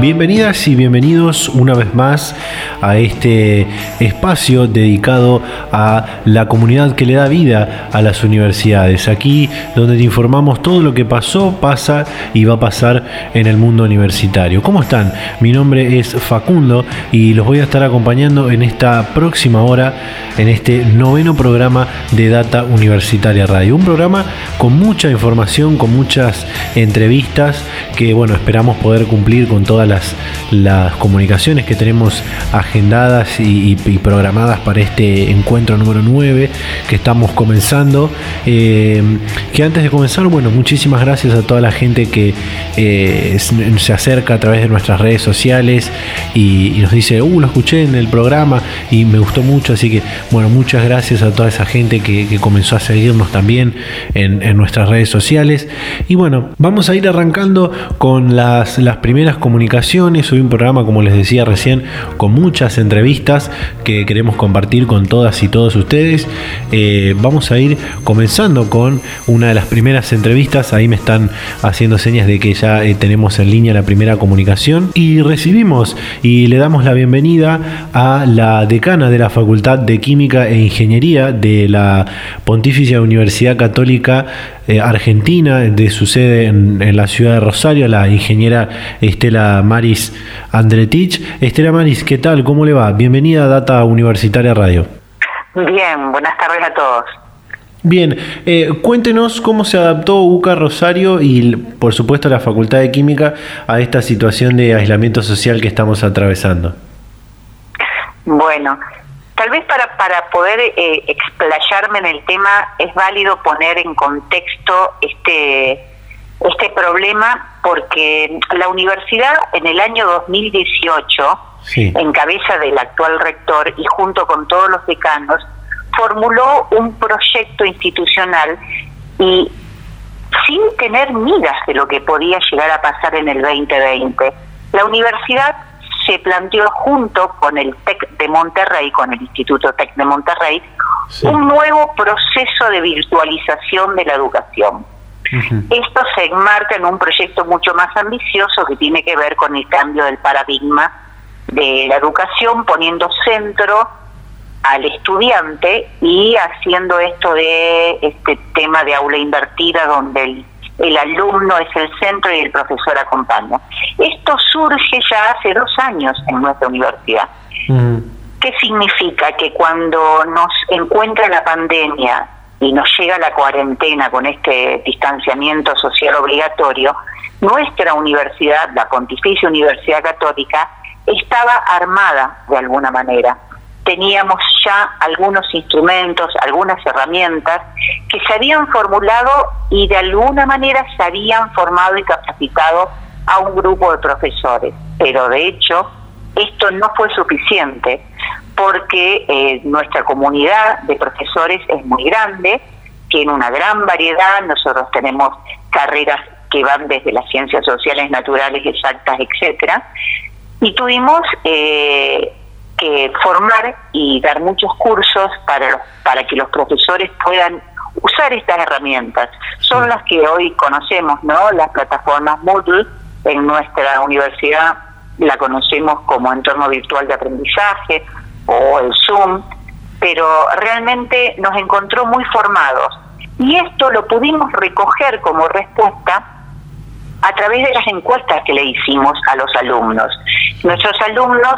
Bienvenidas y bienvenidos una vez más a este espacio dedicado a la comunidad que le da vida a las universidades. Aquí donde te informamos todo lo que pasó, pasa y va a pasar en el mundo universitario. ¿Cómo están? Mi nombre es Facundo y los voy a estar acompañando en esta próxima hora, en este noveno programa de Data Universitaria Radio. Un programa con mucha información, con muchas entrevistas que, bueno, esperamos poder cumplir con todas las, comunicaciones que tenemos agendadas y, programadas para este encuentro número 9 que estamos comenzando. Eh, que antes de comenzar, bueno, muchísimas gracias a toda la gente que eh, se acerca a través de nuestras redes sociales y, nos dice, uh, lo escuché en el programa y me gustó mucho, así que, bueno, muchas gracias a toda esa gente que, comenzó a seguirnos también en, nuestras redes sociales. Y bueno, vamos a ir arrancando con las, las primeras comunicaciones. Hoy un programa, como les decía recién, con muchas entrevistas que queremos compartir con todas y todos ustedes. Eh, vamos a ir comenzando con una de las primeras entrevistas. Ahí me están haciendo señas de que ya eh, tenemos en línea la primera comunicación. Y recibimos y le damos la bienvenida a la decana de la Facultad de Química e Ingeniería de la Pontificia Universidad Católica eh, Argentina, de su sede en, la ciudad de Rosario, la ingeniera Estela Maris Andretich. Estela Maris, ¿qué tal? ¿Cómo le va? Bienvenida a Data Universitaria Radio. Bien, buenas tardes a todos. Bien, eh, cuéntenos cómo se adaptó UCA Rosario y por supuesto la Facultad de Química a esta situación de aislamiento social que estamos atravesando. Bueno, Tal vez para, para poder eh, explayarme en el tema es válido poner en contexto este, este problema porque la universidad en el año 2018, en cabeza del actual rector y junto con todos los decanos, formuló un proyecto institucional y sin tener miras de lo que podía llegar a pasar en el 2020. La universidad se planteó junto con el TEC de Monterrey, con el Instituto TEC de Monterrey, un nuevo proceso de virtualización de la educación. Esto se enmarca en un proyecto mucho más ambicioso que tiene que ver con el cambio del paradigma de la educación, poniendo centro al estudiante y haciendo esto de este tema de aula invertida donde el el alumno es el centro y el profesor acompaña. Esto surge ya hace dos años en nuestra universidad. ¿Qué significa? Que cuando nos encuentra la pandemia y nos llega la cuarentena con este distanciamiento social obligatorio, nuestra universidad, la Pontificia Universidad Católica, estaba armada de alguna manera teníamos ya algunos instrumentos, algunas herramientas que se habían formulado y de alguna manera se habían formado y capacitado a un grupo de profesores. Pero de hecho, esto no fue suficiente porque eh, nuestra comunidad de profesores es muy grande, tiene una gran variedad, nosotros tenemos carreras que van desde las ciencias sociales, naturales, exactas, etcétera, y tuvimos eh, que formar y dar muchos cursos para, para que los profesores puedan usar estas herramientas. Son las que hoy conocemos, ¿no? Las plataformas Moodle en nuestra universidad la conocemos como entorno virtual de aprendizaje o el Zoom, pero realmente nos encontró muy formados. Y esto lo pudimos recoger como respuesta a través de las encuestas que le hicimos a los alumnos. Nuestros alumnos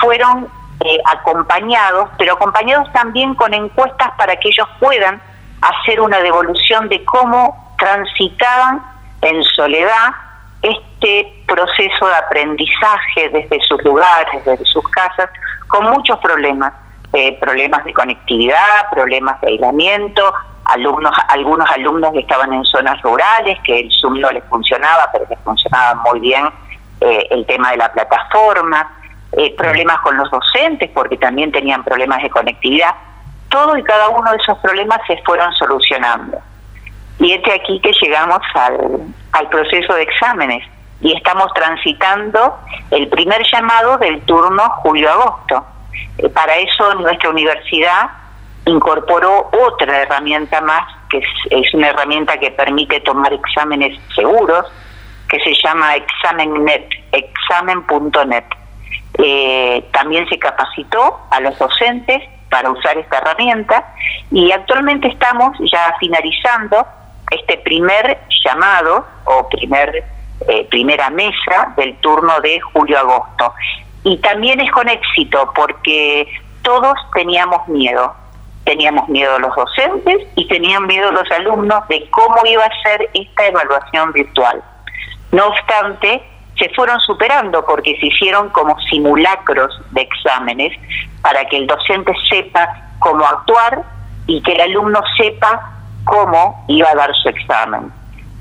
fueron eh, acompañados, pero acompañados también con encuestas para que ellos puedan hacer una devolución de cómo transitaban en soledad este proceso de aprendizaje desde sus lugares, desde sus casas, con muchos problemas, eh, problemas de conectividad, problemas de aislamiento, alumnos, algunos alumnos que estaban en zonas rurales, que el Zoom no les funcionaba, pero les funcionaba muy bien eh, el tema de la plataforma, eh, problemas con los docentes porque también tenían problemas de conectividad. Todo y cada uno de esos problemas se fueron solucionando. Y este aquí que llegamos al, proceso de exámenes y estamos transitando el primer llamado del turno julio-agosto. Eh, para eso nuestra universidad incorporó otra herramienta más, que es, una herramienta que permite tomar exámenes seguros, que se llama ExamenNet, examen.net. Eh, también se capacitó a los docentes para usar esta herramienta y actualmente estamos ya finalizando este primer llamado o primer eh, primera mesa del turno de julio-agosto. Y también es con éxito porque todos teníamos miedo. Teníamos miedo los docentes y tenían miedo los alumnos de cómo iba a ser esta evaluación virtual. No obstante, se fueron superando porque se hicieron como simulacros de exámenes para que el docente sepa cómo actuar y que el alumno sepa cómo iba a dar su examen.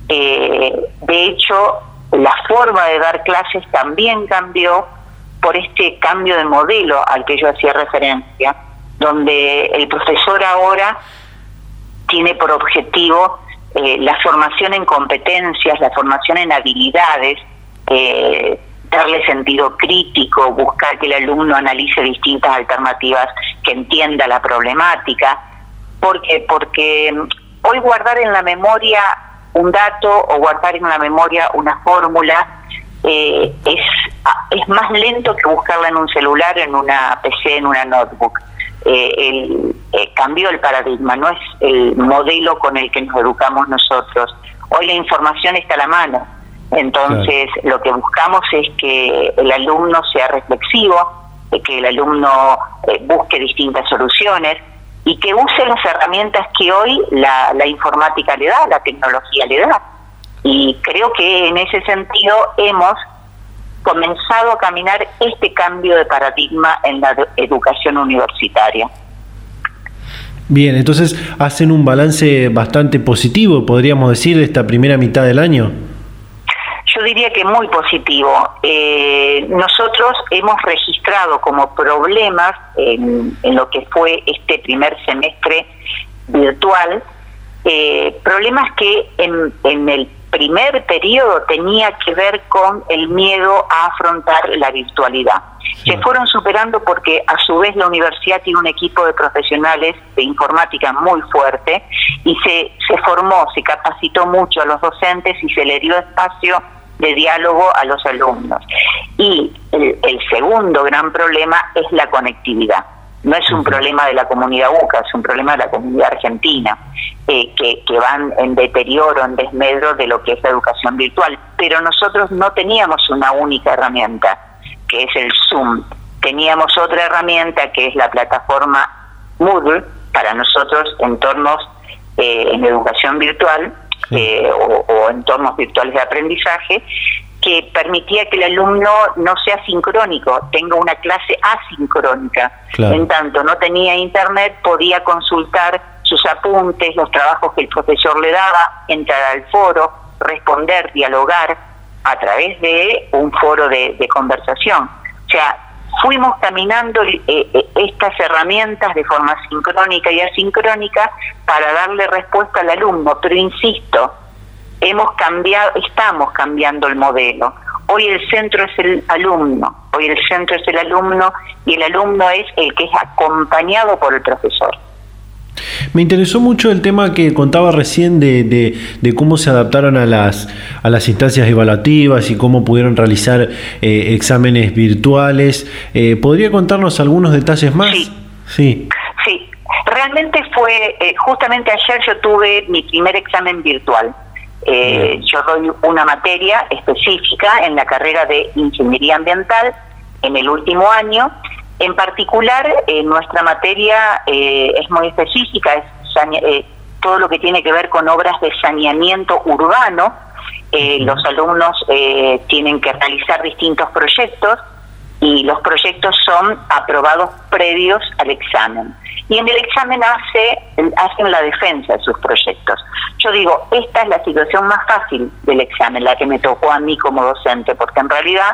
Eh, de hecho, la forma de dar clases también cambió por este cambio de modelo al que yo hacía referencia, donde el profesor ahora tiene por objetivo eh, la formación en competencias, la formación en habilidades, eh, darle sentido crítico, buscar que el alumno analice distintas alternativas, que entienda la problemática, porque porque hoy guardar en la memoria un dato o guardar en la memoria una fórmula eh, es, es más lento que buscarla en un celular, en una PC, en una notebook. Eh, el, eh, cambió el paradigma, no es el modelo con el que nos educamos nosotros. Hoy la información está a la mano, entonces lo que buscamos es que el alumno sea reflexivo, que el alumno busque distintas soluciones, y que use las herramientas que hoy la, la informática le da, la tecnología le da. Y creo que en ese sentido hemos comenzado a caminar este cambio de paradigma en la educación universitaria. Bien, entonces hacen un balance bastante positivo, podríamos decir, de esta primera mitad del año yo diría que muy positivo. Eh, nosotros hemos registrado como problemas en, lo que fue este primer semestre virtual, eh, problemas que en, en el primer periodo tenía que ver con el miedo a afrontar la virtualidad. Se fueron superando porque a su vez la universidad tiene un equipo de profesionales de informática muy fuerte y se, se formó, se capacitó mucho a los docentes y se le dio espacio de diálogo a los alumnos. Y el, segundo gran problema es la conectividad. No es un problema de la comunidad UCA, es un problema de la comunidad argentina, eh, que, que van en deterioro, en desmedro de lo que es la educación virtual. Pero nosotros no teníamos una única herramienta, que es el Zoom. Teníamos otra herramienta, que es la plataforma Moodle, para nosotros entornos eh, en educación virtual, eh, o, entornos virtuales de aprendizaje que permitía que el alumno no sea sincrónico, tenga una clase asincrónica. En tanto no tenía internet, podía consultar sus apuntes, los trabajos que el profesor le daba, entrar al foro, responder, dialogar a través de un foro de, de conversación. O sea, fuimos caminando eh, eh, estas herramientas de forma sincrónica y asincrónica para darle respuesta al alumno, pero insisto, hemos cambiado, estamos cambiando el modelo. Hoy el centro es el alumno, hoy el centro es el alumno y el alumno es el que es acompañado por el profesor. Me interesó mucho el tema que contaba recién de, de, cómo se adaptaron a las, a las instancias evaluativas y cómo pudieron realizar eh, exámenes virtuales. Eh, ¿Podría contarnos algunos detalles más? Sí. Sí, realmente fue, eh, justamente ayer yo tuve mi primer examen virtual. yo doy una materia específica en la carrera de Ingeniería Ambiental en el último año en particular, eh, nuestra materia eh, es muy específica, es eh, todo lo que tiene que ver con obras de saneamiento urbano. los alumnos tienen que realizar distintos proyectos y los proyectos son aprobados previos al examen. Y en el examen hace, hacen la defensa de sus proyectos. Yo digo, esta es la situación más fácil del examen, la que me tocó a mí como docente, porque en realidad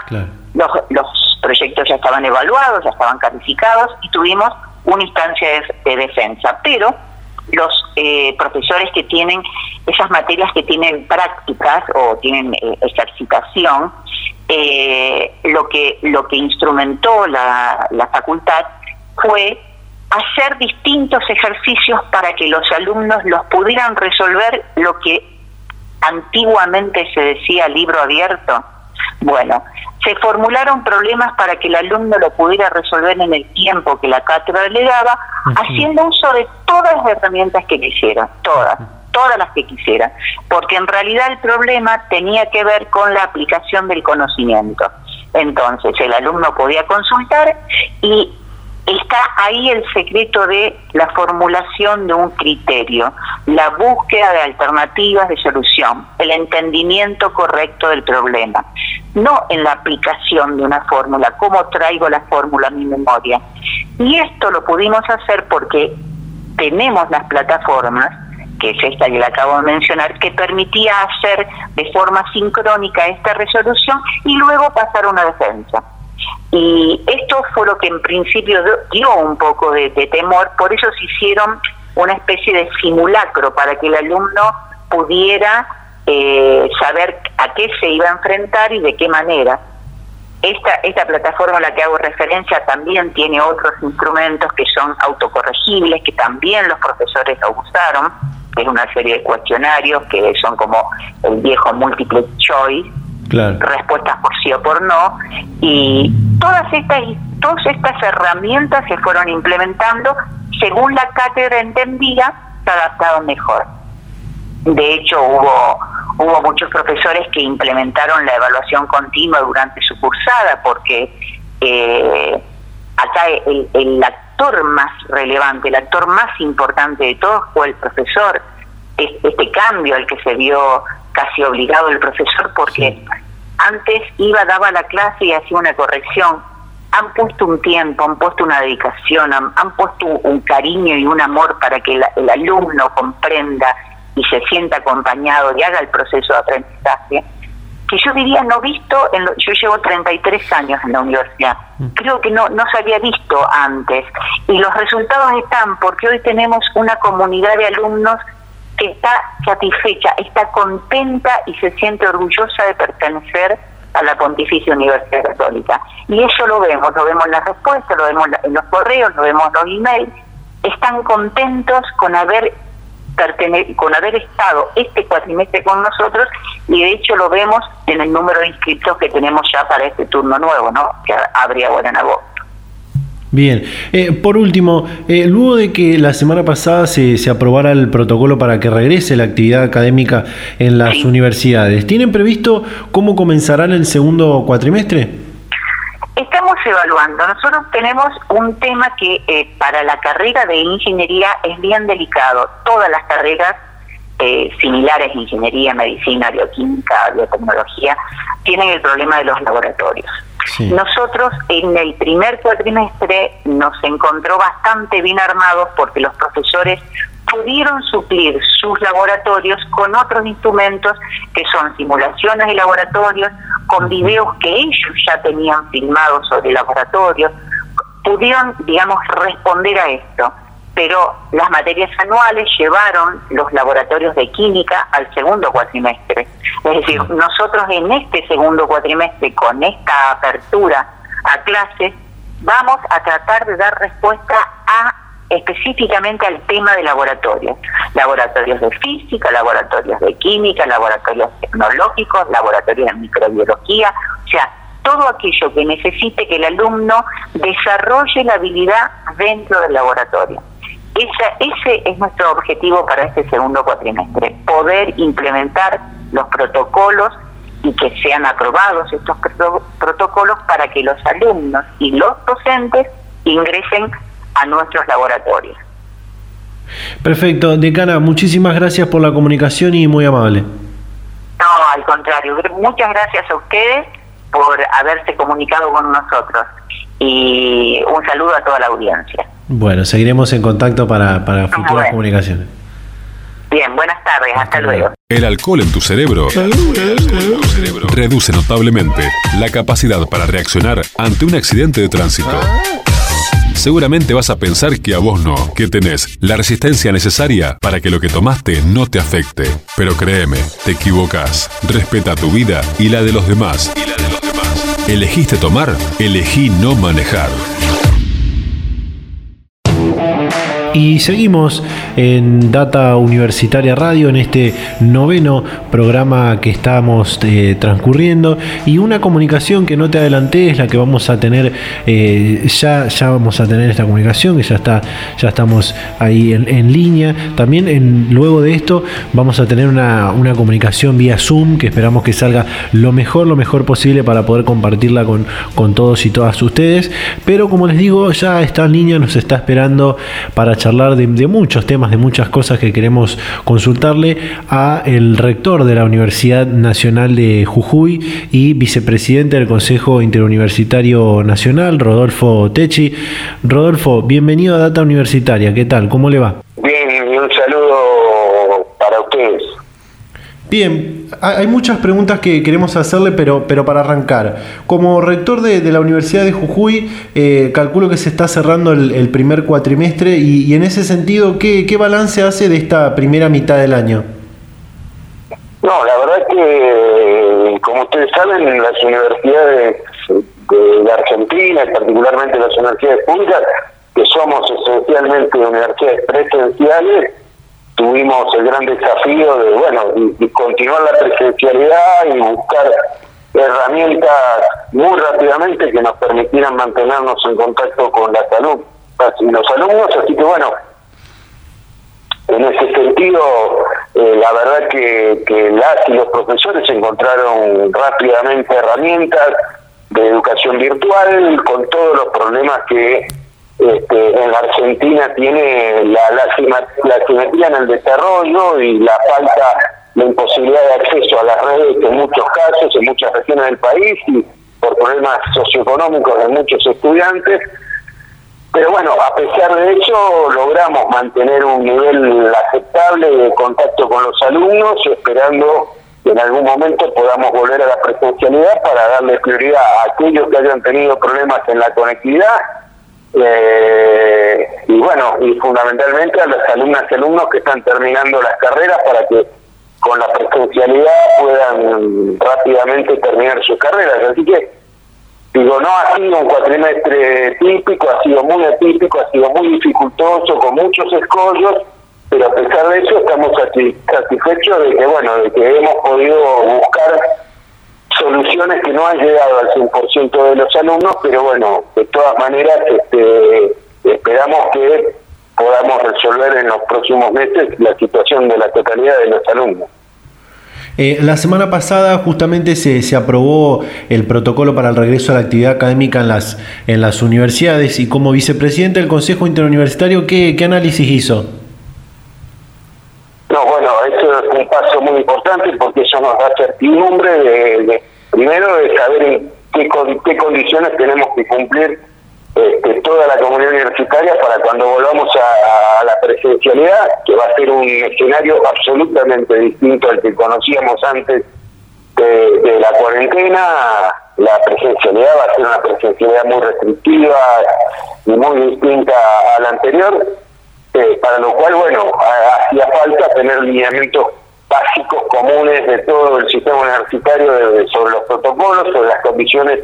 los, los proyectos ya estaban evaluados, ya estaban calificados y tuvimos una instancia de, defensa. Pero los eh, profesores que tienen esas materias que tienen prácticas o tienen eh, ejercitación, eh, lo que lo que instrumentó la, la facultad fue hacer distintos ejercicios para que los alumnos los pudieran resolver lo que antiguamente se decía libro abierto. Bueno, se formularon problemas para que el alumno lo pudiera resolver en el tiempo que la cátedra le daba, haciendo uso de todas las herramientas que quisiera, todas, todas las que quisiera, porque en realidad el problema tenía que ver con la aplicación del conocimiento. Entonces el alumno podía consultar y está ahí el secreto de la formulación de un criterio, la búsqueda de alternativas de solución, el entendimiento correcto del problema, no en la aplicación de una fórmula, cómo traigo la fórmula a mi memoria. Y esto lo pudimos hacer porque tenemos las plataformas, que es esta que le acabo de mencionar, que permitía hacer de forma sincrónica esta resolución y luego pasar a una defensa. Y esto fue lo que en principio dio un poco de, temor, por eso se hicieron una especie de simulacro para que el alumno pudiera eh, saber a qué se iba a enfrentar y de qué manera. Esta, esta plataforma a la que hago referencia también tiene otros instrumentos que son autocorregibles, que también los profesores lo usaron, que es una serie de cuestionarios que son como el viejo multiple choice, respuestas por sí o por no, y todas estas, todas estas herramientas se fueron implementando según la cátedra entendía, se adaptaron mejor. De hecho, hubo, hubo muchos profesores que implementaron la evaluación continua durante su cursada, porque eh, acá el, el actor más relevante, el actor más importante de todos fue el profesor. Este cambio al que se vio casi obligado el profesor porque antes iba, daba la clase y hacía una corrección. Han puesto un tiempo, han puesto una dedicación, han, puesto un cariño y un amor para que el, alumno comprenda y se sienta acompañado y haga el proceso de aprendizaje, que yo diría no visto, en yo llevo 33 años en la universidad, mm. creo que no, no se había visto antes y los resultados están porque hoy tenemos una comunidad de alumnos que está satisfecha, está contenta y se siente orgullosa de pertenecer a la Pontificia Universidad Católica. Y eso lo vemos, lo vemos en las respuestas, lo vemos en los correos, lo vemos en los emails. Están contentos con haber con haber estado este cuatrimestre con nosotros y de hecho lo vemos en el número de inscritos que tenemos ya para este turno nuevo, ¿no? Que habría ahora en agosto. Bien, eh, por último, eh, luego de que la semana pasada se, se, aprobara el protocolo para que regrese la actividad académica en las universidades, ¿tienen previsto cómo comenzarán el segundo cuatrimestre? Evaluando. Nosotros tenemos un tema que eh, para la carrera de ingeniería es bien delicado. Todas las carreras similares, ingeniería, medicina, bioquímica, biotecnología, tienen el problema de los laboratorios. Nosotros en el primer cuatrimestre nos encontró bastante bien armados porque los profesores pudieron suplir sus laboratorios con otros instrumentos que son simulaciones de laboratorios, con videos que ellos ya tenían filmados sobre laboratorios, pudieron, digamos, responder a esto pero las materias anuales llevaron los laboratorios de química al segundo cuatrimestre. Es decir, nosotros en este segundo cuatrimestre, con esta apertura a clases, vamos a tratar de dar respuesta a específicamente al tema de laboratorios. Laboratorios de física, laboratorios de química, laboratorios tecnológicos, laboratorios de microbiología, o sea, todo aquello que necesite que el alumno desarrolle la habilidad dentro del laboratorio ese es nuestro objetivo para este segundo cuatrimestre, poder implementar los protocolos y que sean aprobados estos protocolos para que los alumnos y los docentes ingresen a nuestros laboratorios. Perfecto, decana, muchísimas gracias por la comunicación y muy amable. No, al contrario, muchas gracias a ustedes por haberse comunicado con nosotros y un saludo a toda la audiencia. Bueno, seguiremos en contacto para, para futuras comunicaciones. Bien, buenas tardes, hasta luego. El alcohol en tu cerebro reduce notablemente la capacidad para reaccionar ante un accidente de tránsito. Seguramente vas a pensar que a vos no, que tenés la resistencia necesaria para que lo que tomaste no te afecte. Pero créeme, te equivocas. Respeta tu vida y la de los demás. Y la de los demás. ¿Elegiste tomar? Elegí no manejar. Y seguimos en Data Universitaria Radio, en este noveno programa que estamos eh, transcurriendo. Y una comunicación que no te adelanté es la que vamos a tener, eh, ya, ya vamos a tener esta comunicación, que ya está, ya estamos ahí en, línea. También luego de esto vamos a tener una, una, comunicación vía Zoom que esperamos que salga lo mejor, lo mejor posible para poder compartirla con, con todos y todas ustedes. Pero como les digo, ya está en línea, nos está esperando para charlar de, muchos temas, de muchas cosas que queremos consultarle a el rector de la Universidad Nacional de Jujuy y vicepresidente del Consejo Interuniversitario Nacional, Rodolfo Techi. Rodolfo, bienvenido a Data Universitaria, ¿qué tal? ¿Cómo le va? Bien, un saludo para ustedes. Bien, hay muchas preguntas que queremos hacerle, pero, pero para arrancar. Como rector de, la Universidad de Jujuy, eh, calculo que se está cerrando el, primer cuatrimestre y, en ese sentido, ¿qué, balance hace de esta primera mitad del año? No, la verdad que, como ustedes saben, en las universidades de la Argentina, particularmente las universidades públicas, que somos esencialmente universidades presenciales, tuvimos el gran desafío de, bueno, continuar la presencialidad y buscar herramientas muy rápidamente que nos permitieran mantenernos en contacto con la salud y los alumnos, así que bueno, en ese sentido, eh, la verdad que, que las y los profesores encontraron rápidamente herramientas de educación virtual con todos los problemas que este, en la Argentina tiene la, la, simetría en el desarrollo y la falta, la imposibilidad de acceso a las redes en muchos casos, en muchas regiones del país y por problemas socioeconómicos de muchos estudiantes. Pero bueno, a pesar de eso, logramos mantener un nivel aceptable de contacto con los alumnos, esperando que en algún momento podamos volver a la presencialidad para darle prioridad a aquellos que hayan tenido problemas en la conectividad eh, y bueno, y fundamentalmente a las alumnas y alumnos que están terminando las carreras para que con la presencialidad puedan rápidamente terminar sus carreras. Así que, digo, no ha sido un cuatrimestre típico, ha sido muy atípico, ha sido muy dificultoso, con muchos escollos, pero a pesar de eso estamos satisfechos de que, bueno, de que hemos podido buscar soluciones que no han llegado al 100% de los alumnos, pero bueno, de todas maneras este, esperamos que podamos resolver en los próximos meses la situación de la totalidad de los alumnos. Eh, la semana pasada justamente se, se, aprobó el protocolo para el regreso a la actividad académica en las, en las universidades y como vicepresidente del Consejo Interuniversitario, ¿qué, qué análisis hizo? No, bueno, eso es un paso muy importante porque eso nos da certidumbre de, primero de saber en qué, qué condiciones tenemos que cumplir este, toda la comunidad universitaria para cuando volvamos a, la presencialidad, que va a ser un escenario absolutamente distinto al que conocíamos antes de, la cuarentena. La presencialidad va a ser una presencialidad muy restrictiva y muy distinta a la anterior eh, para lo cual, bueno, hacía falta tener lineamientos básicos comunes de todo el sistema universitario sobre los protocolos, sobre las condiciones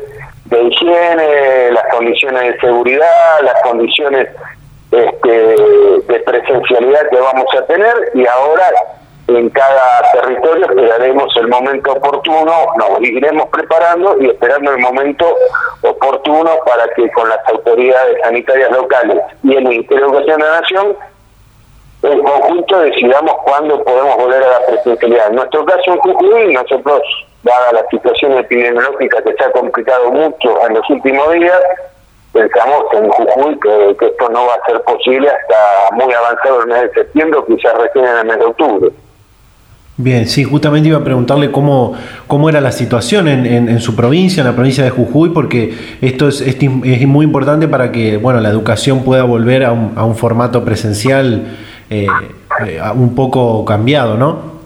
de higiene, las condiciones de seguridad, las condiciones este, de presencialidad que vamos a tener y ahora en cada territorio esperaremos el momento oportuno, nos iremos preparando y esperando el momento oportuno para que con las autoridades sanitarias locales y el Ministerio de Educación de la Nación, en conjunto decidamos cuándo podemos volver a la presencialidad. En nuestro caso en Jujuy, nosotros, dada la situación epidemiológica que se ha complicado mucho en los últimos días, pensamos en Jujuy que, esto no va a ser posible hasta muy avanzado el mes de septiembre, quizás recién en el mes de octubre. Bien, sí, justamente iba a preguntarle cómo, cómo era la situación en, en, su provincia, en la provincia de Jujuy, porque esto es, es, muy importante para que bueno, la educación pueda volver a un formato presencial eh, eh, un poco cambiado, ¿no?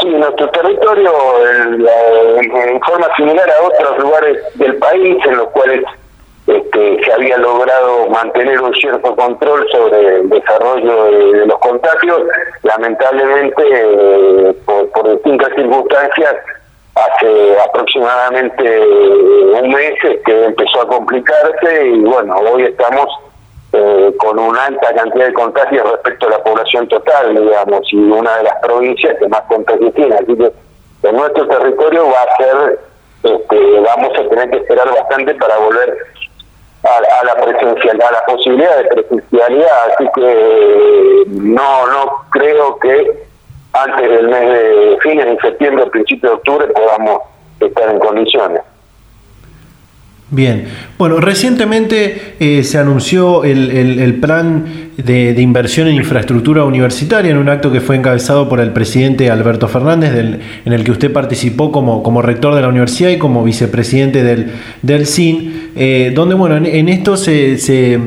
Sí, nuestro territorio, en forma similar a otros lugares del país, en los cuales este, se había logrado mantener un cierto control sobre el desarrollo de, los contagios, lamentablemente eh, por, distintas circunstancias, hace aproximadamente un mes que empezó a complicarse y bueno, hoy estamos eh, con una alta cantidad de contagios respecto a la población total, digamos, y una de las provincias que más contagios tiene. Así que en nuestro territorio va a ser, este, vamos a tener que esperar bastante para volver a, la presencialidad, a la posibilidad de presencialidad, así que no, no creo que antes del mes de fines de septiembre o principios de octubre podamos estar en condiciones. Bien, bueno, recientemente eh, se anunció el, el, plan de, inversión en infraestructura universitaria en un acto que fue encabezado por el presidente Alberto Fernández, en el que usted participó como, como rector de la universidad y como vicepresidente del, del CIN, eh, donde, bueno, en, esto se, se,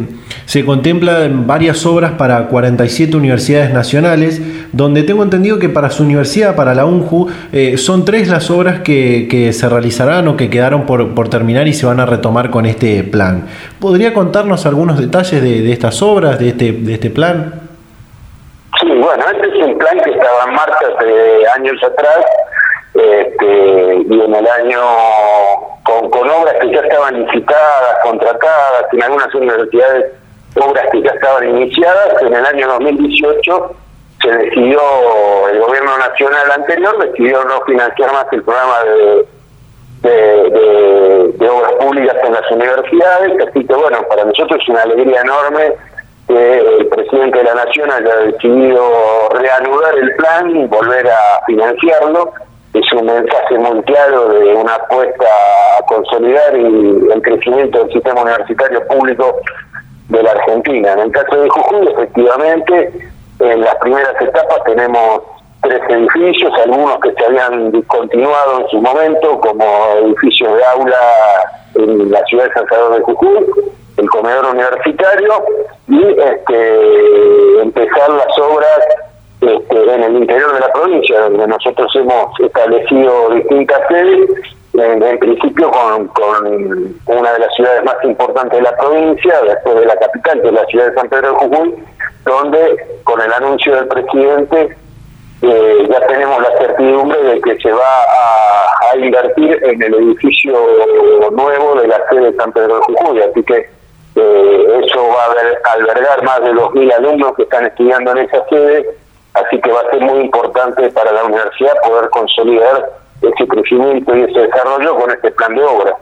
se contemplan varias obras para 47 universidades nacionales, donde tengo entendido que para su universidad, para la UNJU, eh, son tres las obras que, que se realizarán o que quedaron por, por terminar y se van a retomar con este plan. ¿Podría contarnos algunos detalles de, estas obras, de este, de este plan? Sí, bueno, este es un plan que estaba en marcha hace años atrás este, y en el año con, con obras que ya estaban licitadas, contratadas, en algunas universidades obras que ya estaban iniciadas, en el año 2018 se decidió, el gobierno nacional anterior decidió no financiar más el programa de obras públicas en las universidades, así que bueno, para nosotros es una alegría enorme que el presidente de la Nación haya decidido reanudar el plan y volver a financiarlo. Es un mensaje muy claro de una apuesta a consolidar el crecimiento del sistema universitario público de la Argentina. En el caso de Jujuy, efectivamente, en las primeras etapas tenemos tres edificios, algunos que se habían discontinuado en su momento, como edificios de aula en la ciudad de San Salvador de Jujuy, el comedor universitario, y este, empezar las obras este, en el interior de la provincia, donde nosotros hemos establecido distintas sedes, en, principio con, con, una de las ciudades más importantes de la provincia, después de la capital, que es la ciudad de San Pedro de Jujuy, donde con el anuncio del presidente eh, ya tenemos la certidumbre de que se va a, invertir en el edificio nuevo de la sede de San Pedro de Jujuy, así que eh, eso va a albergar más de 2.000 alumnos que están estudiando en esa sede, así que va a ser muy importante para la universidad poder consolidar ese crecimiento y ese desarrollo con este plan de obra.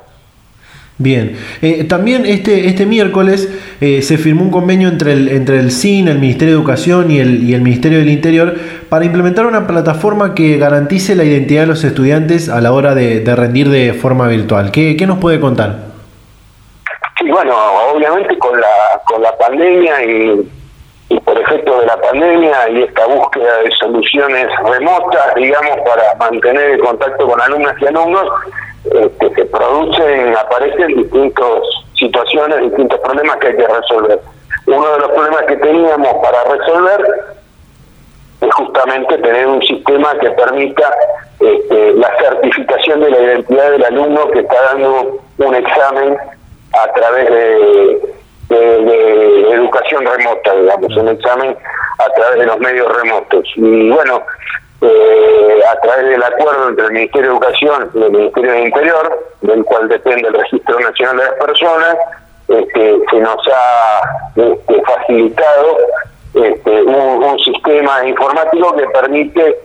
Bien, eh, también este, este miércoles eh, se firmó un convenio entre el, entre el CIN, el Ministerio de Educación y el, y el Ministerio del Interior para implementar una plataforma que garantice la identidad de los estudiantes a la hora de, rendir de forma virtual. ¿Qué, ¿Qué, nos puede contar? Sí, bueno, obviamente con la, con la pandemia y, y por efecto de la pandemia y esta búsqueda de soluciones remotas, digamos, para mantener el contacto con alumnas y alumnos, este, se producen, aparecen distintas situaciones, distintos problemas que hay que resolver. Uno de los problemas que teníamos para resolver es justamente tener un sistema que permita este, la certificación de la identidad del alumno que está dando un examen a través de, educación remota, digamos, un examen a través de los medios remotos. Y bueno, eh, a través del acuerdo entre el Ministerio de Educación y el Ministerio de Interior, del cual depende el Registro Nacional de las Personas, este, se nos ha este, facilitado este, un, sistema informático que permite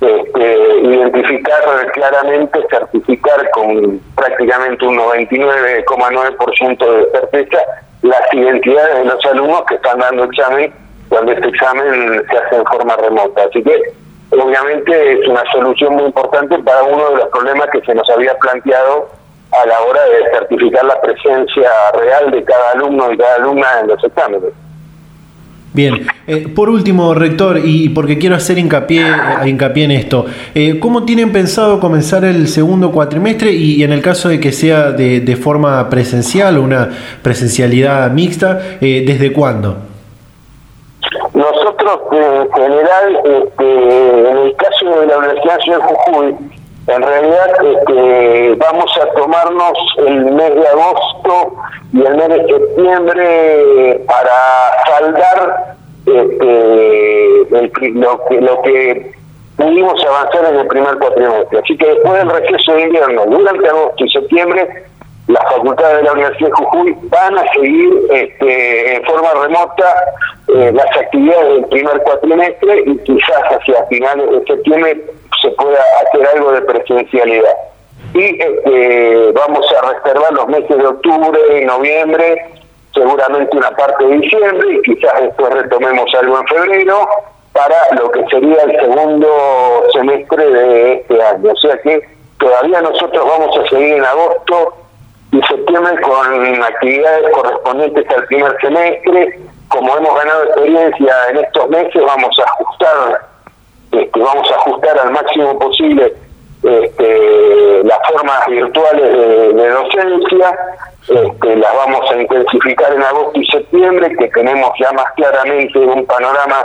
este, identificar claramente, certificar con prácticamente un 99,9% de certeza las identidades de los alumnos que están dando examen cuando este examen se hace en forma remota. Así que obviamente es una solución muy importante para uno de los problemas que se nos había planteado a la hora de certificar la presencia real de cada alumno y cada alumna en los exámenes. Bien, eh, por último, rector, y porque quiero hacer hincapié, eh, hincapié en esto, eh, ¿cómo tienen pensado comenzar el segundo cuatrimestre y, en el caso de que sea de, de forma presencial o una presencialidad mixta, desde cuándo? No, nosotros en general, este, en el caso de la Universidad de Jujuy, en realidad este, vamos a tomarnos el mes de agosto y el mes de septiembre para saldar este, lo, que, lo que pudimos avanzar en el primer cuatrimestre. Así que después del receso de invierno, durante agosto y septiembre, las facultades de la Universidad de Jujuy van a seguir este, en forma remota eh, las actividades del primer cuatrimestre y quizás hacia finales de septiembre se pueda hacer algo de presencialidad. Y este, vamos a reservar los meses de octubre y noviembre, seguramente una parte de diciembre y quizás después retomemos algo en febrero para lo que sería el segundo semestre de este año. O sea que todavía nosotros vamos a seguir en agosto y septiembre con actividades correspondientes al primer semestre. Como hemos ganado experiencia en estos meses, vamos a ajustar, este, vamos a ajustar al máximo posible este, las formas virtuales de, docencia, este, las vamos a intensificar en agosto y septiembre, que tenemos ya más claramente un panorama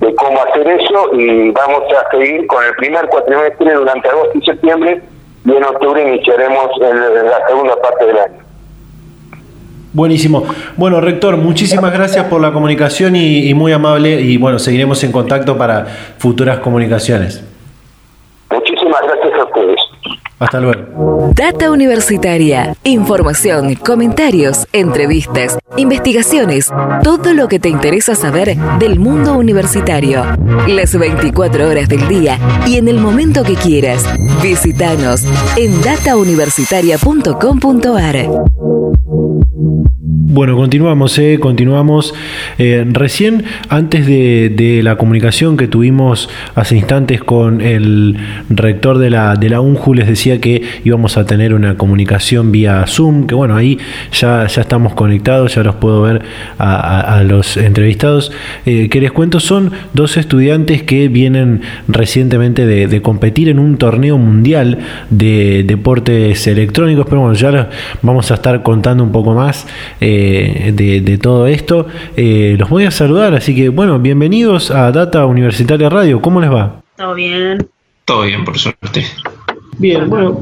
de cómo hacer eso y vamos a seguir con el primer cuatrimestre durante agosto y septiembre y en octubre iniciaremos la segunda parte del año. Buenísimo. Bueno, rector, muchísimas gracias por la comunicación y, muy amable y bueno, seguiremos en contacto para futuras comunicaciones. Muchísimas gracias a ustedes. Hasta luego. Data Universitaria. Información, comentarios, entrevistas, investigaciones, todo lo que te interesa saber del mundo universitario. Las 24 horas del día y en el momento que quieras. Visítanos en datauniversitaria.com.ar. Bueno, continuamos, eh, continuamos. Eh, recién, antes de, la comunicación que tuvimos hace instantes con el rector de la, de la UNJU, les decía que íbamos a tener una comunicación vía Zoom, que bueno, ahí ya, ya estamos conectados, ya los puedo ver a, los entrevistados. Eh, que les cuento, son dos estudiantes que vienen recientemente de, competir en un torneo mundial de deportes electrónicos, pero bueno, ya vamos a estar contando un poco más. Eh, de, todo esto. Eh, los voy a saludar, así que bueno, bienvenidos a Data Universitaria Radio. ¿Cómo les va? Todo bien. Todo bien, por suerte. Bien, bueno,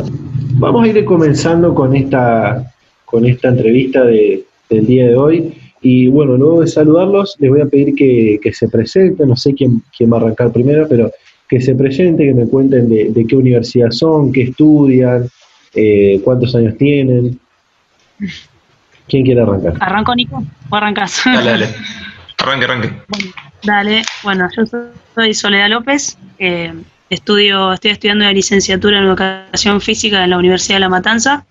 vamos a ir comenzando con esta, con esta entrevista de, del día de hoy. Y bueno, luego de saludarlos, les voy a pedir que, se presenten, no sé quién, quién va a arrancar primero, pero que se presenten, que me cuenten de, qué universidad son, qué estudian, eh, cuántos años tienen. ¿Quién quiere arrancar? ¿Arranco, Nico? ¿O arrancas? Dale, dale. Arranque, arranque. dale. Bueno, yo soy Soledad López. estudio, estoy estudiando la licenciatura en Educación Física en la Universidad de La Matanza.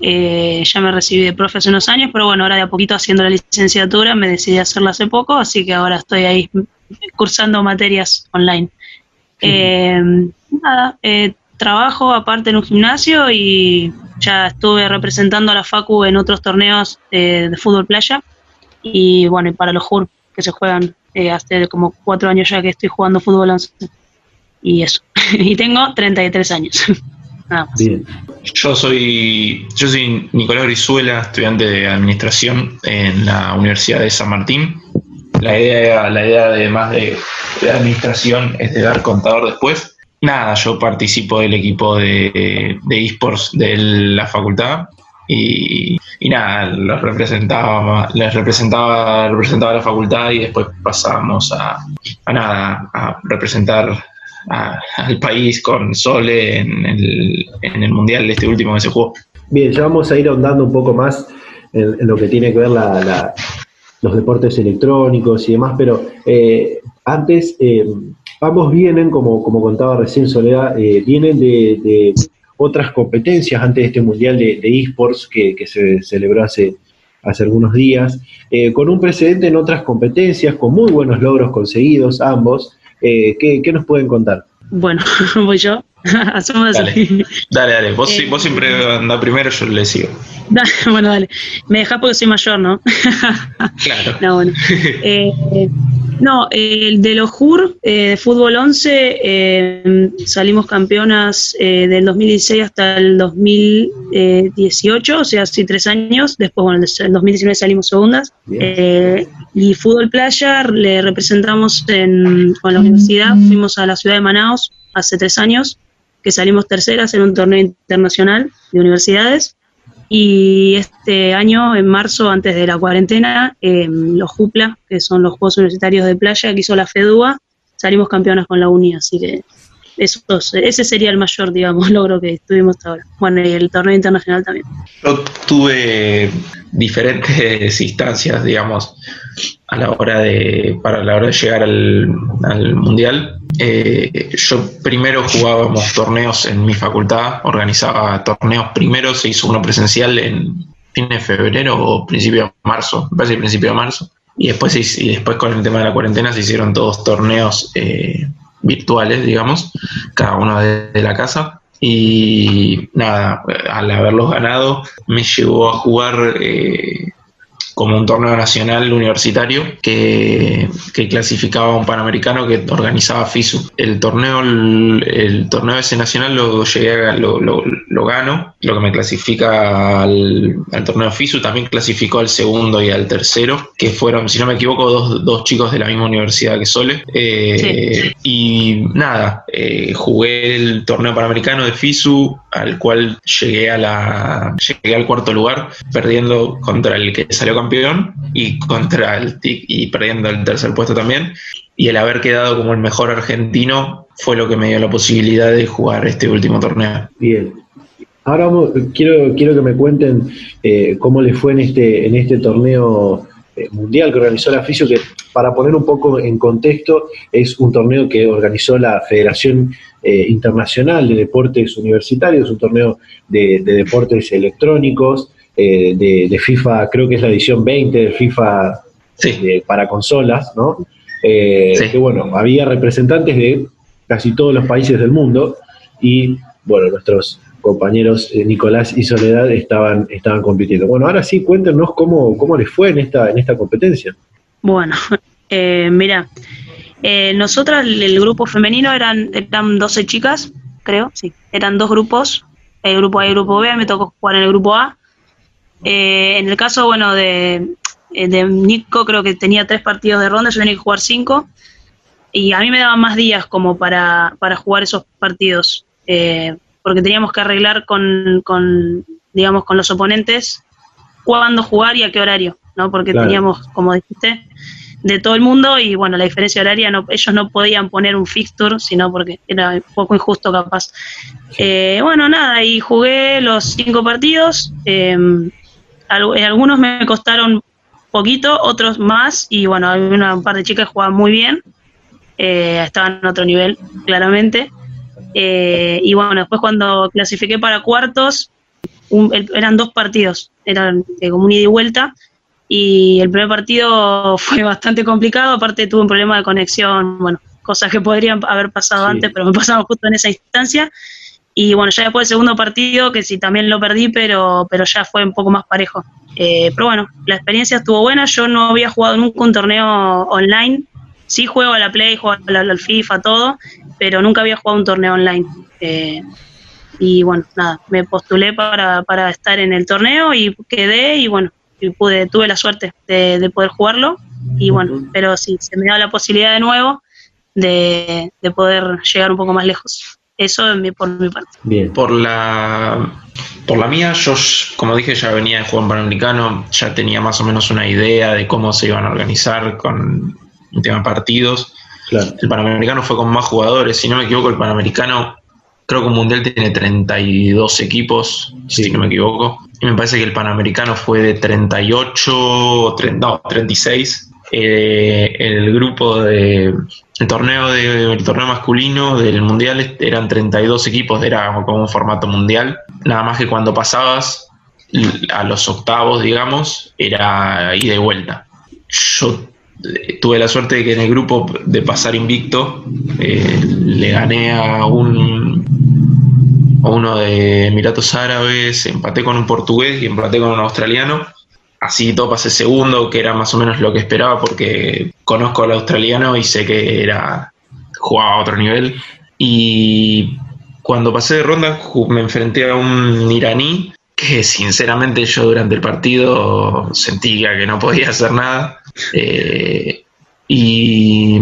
Eh, ya me recibí de profe hace unos años, pero bueno, ahora de a poquito haciendo la licenciatura me decidí a hacerla hace poco, así que ahora estoy ahí cursando materias online. Eh, nada, eh, trabajo aparte en un gimnasio y ya estuve representando a la Facu en otros torneos de fútbol playa y bueno, y para los JUR que se juegan eh, hace como cuatro años ya que estoy jugando fútbol 11 y eso. y tengo 33 años. Nada más. Yo soy, yo soy Nicolás Brizuela, estudiante de administración en la Universidad de San Martín. La idea, la idea además de, de administración es de dar contador después Nada, yo participo del equipo de, esports de la facultad y, nada, los representaba, les representaba, representaba la facultad y después pasamos a, nada, a representar al país con Sole en el, en el mundial este último que se jugó. Bien, ya vamos a ir ahondando un poco más en, lo que tiene que ver los deportes electrónicos y demás, pero eh, antes eh, ambos vienen, como, como contaba recién Soledad, eh, vienen de, otras competencias antes de este Mundial de, eSports que, se celebró hace, hace algunos días, eh, con un precedente en otras competencias, con muy buenos logros conseguidos ambos. Eh, ¿qué, nos pueden contar? Bueno, voy yo. dale, dale, dale. Vos, siempre andás primero, yo le sigo. bueno, dale. Me dejás porque soy mayor, ¿no? claro. no, bueno. No, el de los JUR, eh, fútbol 11, eh, salimos campeonas eh, del 2016 hasta el 2018, o sea, hace tres años. Después, bueno, en el 2019 salimos segundas. Eh, y fútbol playa le representamos en, con la universidad. Fuimos a la ciudad de Manaus hace tres años, que salimos terceras en un torneo internacional de universidades. Y este año, en marzo, antes de la cuarentena, eh, los JUPLA, que son los Juegos Universitarios de Playa, que hizo la FEDUA, salimos campeonas con la UNI, así que eso, ese sería el mayor, digamos, logro que tuvimos hasta ahora. Bueno, y el torneo internacional también. Yo tuve diferentes instancias, digamos, a la hora de, para la hora de llegar al, al mundial. Eh, yo primero jugábamos torneos en mi facultad, organizaba torneos. Primero se hizo uno presencial en fin de febrero o principio de marzo, parece principio de marzo. Y después, y después con el tema de la cuarentena se hicieron todos torneos eh, virtuales, digamos, cada uno de, la casa. Y nada, al haberlos ganado, me llevó a jugar eh, como un torneo nacional universitario que, que clasificaba a un panamericano que organizaba FISU. El torneo, el, el torneo ese nacional lo llegué a, lo, lo, lo gano, lo que me clasifica al, al torneo FISU, también clasificó al segundo y al tercero, que fueron, si no me equivoco, dos, dos chicos de la misma universidad que Sole. Eh, Y nada, eh, jugué el torneo panamericano de FISU, al cual llegué a la llegué al cuarto lugar, perdiendo contra el que salió campeón y contra el TIC y perdiendo el tercer puesto también. Y el haber quedado como el mejor argentino fue lo que me dio la posibilidad de jugar este último torneo. Bien. Ahora vamos- quiero, quiero que me cuenten eh, cómo les fue en este, en este torneo eh, mundial que organizó la FISio, que para poner un poco en contexto, es un torneo que organizó la Federación eh, Internacional de Deportes Universitarios, un torneo de deportes electrónicos, eh, de, de FIFA, creo que es la edición 20 de FIFA Sí, de- para consolas, ¿no? Eh, Sí. Que bueno, había representantes de casi todos los países del mundo y bueno, nuestros compañeros eh, Nicolás y Soledad estaban, estaban compitiendo. Bueno, ahora sí, cuéntenos cómo, cómo les fue en esta, en esta competencia. Bueno, eh, mira, eh, nosotras, el, el grupo femenino eran, eran 12 chicas, creo, sí, eran dos grupos, el grupo A y el grupo B, me tocó jugar en el grupo A. Eh, en el caso, bueno, de, eh, de Nico, creo que tenía tres partidos de ronda, yo tenía que jugar cinco, y a mí me daban más días como para, para jugar esos partidos, eh, porque teníamos que arreglar con, con, digamos, con los oponentes cuándo jugar y a qué horario, ¿no? Porque Claro. teníamos, como dijiste, de todo el mundo y bueno, la diferencia horaria, no, ellos no podían poner un fixture, sino porque era un poco injusto capaz. Eh, bueno, nada, y jugué los cinco partidos, eh, algunos me costaron poquito, otros más, y bueno, hay una, un par de chicas que jugaban muy bien, eh, estaban en otro nivel, claramente. Eh, y bueno, después cuando clasifiqué para cuartos, un- el- eran dos partidos, eran eh, como un ida y vuelta, y el primer partido fue bastante complicado, aparte tuve un problema de conexión, bueno, cosas que podrían haber pasado Sí. antes, pero me pasaron justo en esa instancia. Y bueno, ya después del segundo partido, que sí también lo perdí, pero, pero ya fue un poco más parejo. Eh, pero bueno, la experiencia estuvo buena. Yo no había jugado nunca un torneo online. Sí juego a la Play, juego al, FIFA, todo, pero nunca había jugado un torneo online. Eh, y bueno, nada, me postulé para, para estar en el torneo y quedé y bueno, y pude, tuve la suerte de, de poder jugarlo. Y bueno, pero sí, se me da la posibilidad de nuevo de, de poder llegar un poco más lejos. Eso es mi- por mi parte. Bien. Por la, por la mía, yo, como dije, ya venía de jugar en Panamericano, ya tenía más o menos una idea de cómo se iban a organizar con el tema de partidos. Claro. El Panamericano fue con más jugadores, si no me equivoco, el Panamericano, creo que un Mundial tiene 32 equipos, Sí. si no me equivoco. Y me parece que el Panamericano fue de 38, o tre- no, 36. Eh, el grupo de el torneo de el torneo masculino del mundial eran 32 equipos, era como un formato mundial. Nada más que cuando pasabas a los octavos, digamos, era ida y vuelta. Yo eh, tuve la suerte de que en el grupo de pasar invicto eh, le gané a un a uno de Emiratos Árabes, empaté con un portugués y empaté con un australiano. Así todo pasé segundo, que era más o menos lo que esperaba porque conozco al australiano y sé que era jugaba a otro nivel. Y cuando pasé de ronda me enfrenté a un iraní que sinceramente yo durante el partido sentía que no podía hacer nada. Eh, y,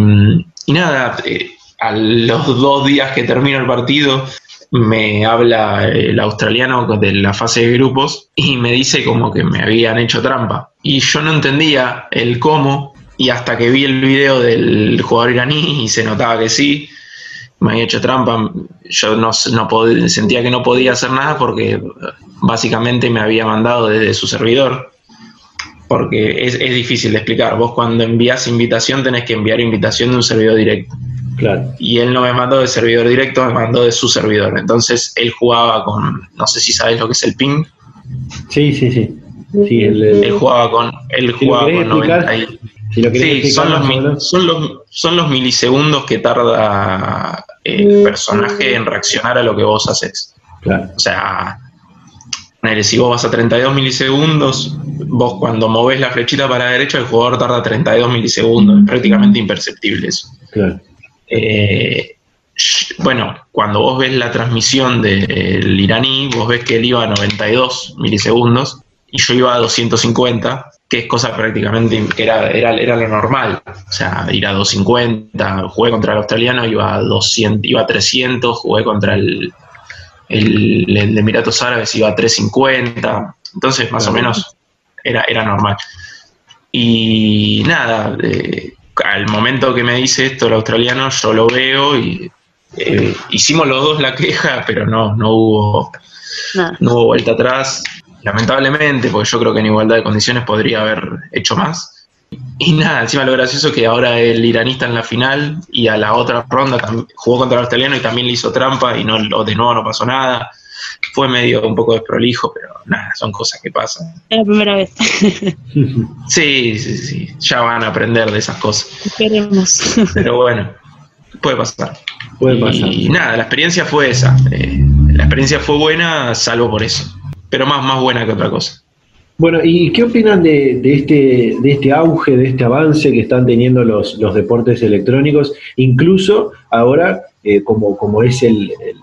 nada, eh, a los dos días que termino el partido me habla el australiano de la fase de grupos y me dice como que me habían hecho trampa. Y yo no entendía el cómo y hasta que vi el video del jugador iraní y se notaba que sí, me había hecho trampa, yo no, no sentía que no podía hacer nada porque básicamente me había mandado desde su servidor. Porque es, es difícil de explicar. Vos cuando envías invitación tenés que enviar invitación de un servidor directo. Y él no me mandó de servidor directo, me mandó de su servidor. Entonces él jugaba con, no sé si sabes lo que es el ping. Sí, sí, sí. él jugaba con, él jugaba con 90 sí, son los, son, los, son los milisegundos que tarda el personaje en reaccionar a lo que vos haces. O sea, si vos vas a 32 milisegundos, vos cuando moves la flechita para la derecha, el jugador tarda 32 milisegundos. Es prácticamente imperceptible eso. Claro. Eh, bueno, cuando vos ves la transmisión del iraní, vos ves que él iba a 92 milisegundos y yo iba a 250, que es cosa prácticamente que era, era, era lo normal. O sea, ir a 250, jugué contra el australiano, iba a 200, iba a 300, jugué contra el, el, de Emiratos Árabes, iba a 350. Entonces, más o menos, era, era normal. Y nada, eh, al momento que me dice esto el australiano, yo lo veo y eh, hicimos los dos la queja, pero no, no hubo, no. hubo vuelta atrás, lamentablemente, porque yo creo que en igualdad de condiciones podría haber hecho más. Y nada, encima lo gracioso es que ahora el iranista en la final y a la otra ronda jugó contra el australiano y también le hizo trampa y no de nuevo no pasó nada fue medio un poco desprolijo, pero nada, son cosas que pasan. Es la primera vez. sí, sí, sí, ya van a aprender de esas cosas. Queremos. Pero bueno, puede pasar. Puede pasar. Y nada, la experiencia fue esa. Eh, la experiencia fue buena, salvo por eso. Pero más, más buena que otra cosa. Bueno, ¿y qué opinan de, este, de este auge, de este avance que están teniendo los, los deportes electrónicos? Incluso ahora, eh, como, como es el, el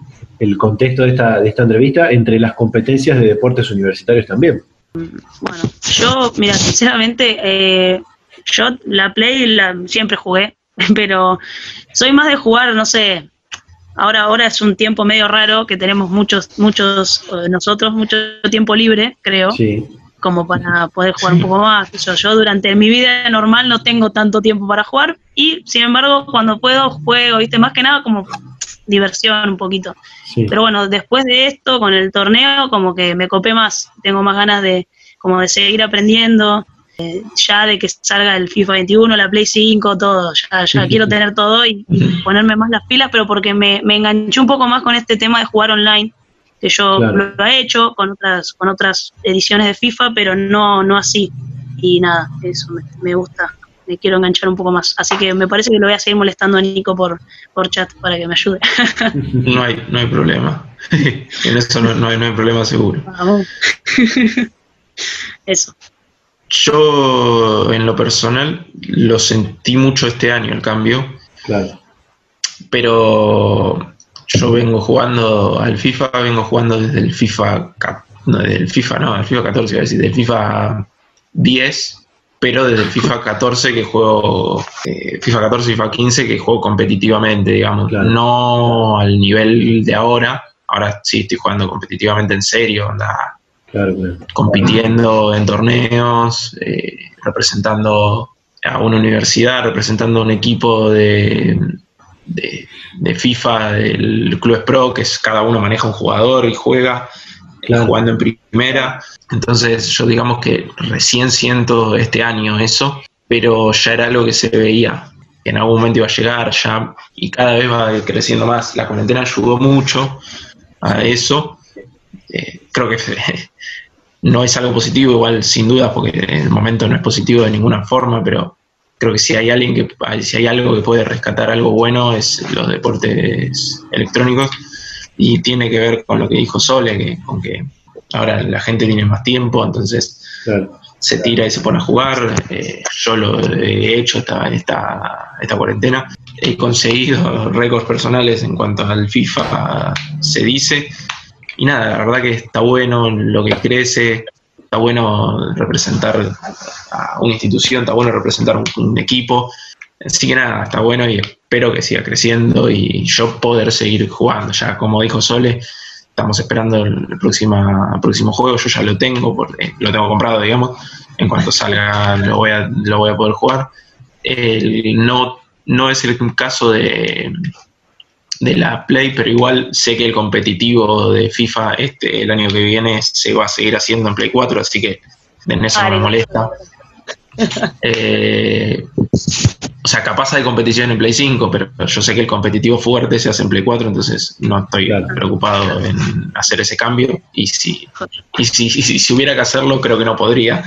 contexto de esta, de esta entrevista entre las competencias de deportes universitarios también. Bueno, yo, mira, sinceramente, eh, yo la Play la, siempre jugué, pero soy más de jugar, no sé, ahora, ahora es un tiempo medio raro que tenemos muchos, muchos, eh, nosotros mucho tiempo libre, creo. como para poder jugar un poco más. Yo, yo durante mi vida normal no tengo tanto tiempo para jugar y sin embargo cuando puedo juego, viste, más que nada como diversión un poquito. Pero bueno, después de esto, con el torneo, como que me copé más, tengo más ganas de, como de seguir aprendiendo, eh, ya de que salga el FIFA 21, la Play 5, todo, ya, ya quiero tener todo y, ponerme más las pilas, pero porque me, me enganché un poco más con este tema de jugar online, que yo lo he hecho con otras, con otras ediciones de FIFA, pero no, no así. Y nada, eso me gusta me quiero enganchar un poco más. Así que me parece que lo voy a seguir molestando a Nico por, por chat para que me ayude. no, hay, no hay problema. en eso no, hay, no hay problema seguro. eso. Yo, en lo personal, lo sentí mucho este año el cambio. Claro. Pero yo vengo jugando al FIFA, vengo jugando desde el FIFA, no, desde el FIFA, no, el FIFA 14, iba a decir, del FIFA 10 pero desde el FIFA 14 que juego, eh, FIFA 14 y FIFA 15 que juego competitivamente, digamos, no al nivel de ahora, ahora sí estoy jugando competitivamente en serio, anda compitiendo en torneos, eh, representando a una universidad, representando a un equipo de, de, de, FIFA del Club Pro, que es cada uno maneja un jugador y juega jugando en primera. Entonces yo digamos que recién siento este año eso, pero ya era algo que se veía, que en algún momento iba a llegar ya y cada vez va creciendo más. La cuarentena ayudó mucho a eso. Eh, creo que no es algo positivo, igual sin duda, porque en el momento no es positivo de ninguna forma, pero creo que si hay alguien que si hay algo que puede rescatar algo bueno es los deportes electrónicos y tiene que ver con lo que dijo Sole, que, con que ahora la gente tiene más tiempo, entonces se tira y se pone a jugar. Eh, yo lo he hecho esta, esta, esta cuarentena. He conseguido récords personales en cuanto al FIFA se dice. Y nada, la verdad que está bueno lo que crece, está bueno representar a una institución, está bueno representar un, un equipo. Así que nada, está bueno y espero que siga creciendo y yo poder seguir jugando. Ya como dijo Sole, estamos esperando el, próxima, próximo juego, yo ya lo tengo, porque lo tengo comprado, digamos, en cuanto salga lo voy a, lo voy a poder jugar. no, no es el caso de, de la Play, pero igual sé que el competitivo de FIFA este el año que viene se va a seguir haciendo en Play 4, así que en eso no me molesta. Eh, sea, capaz hay competición en Play 5, pero yo sé que el competitivo fuerte se hace en Play 4, entonces no estoy preocupado en hacer ese cambio. Y si, y si, si, hubiera que hacerlo, creo que no podría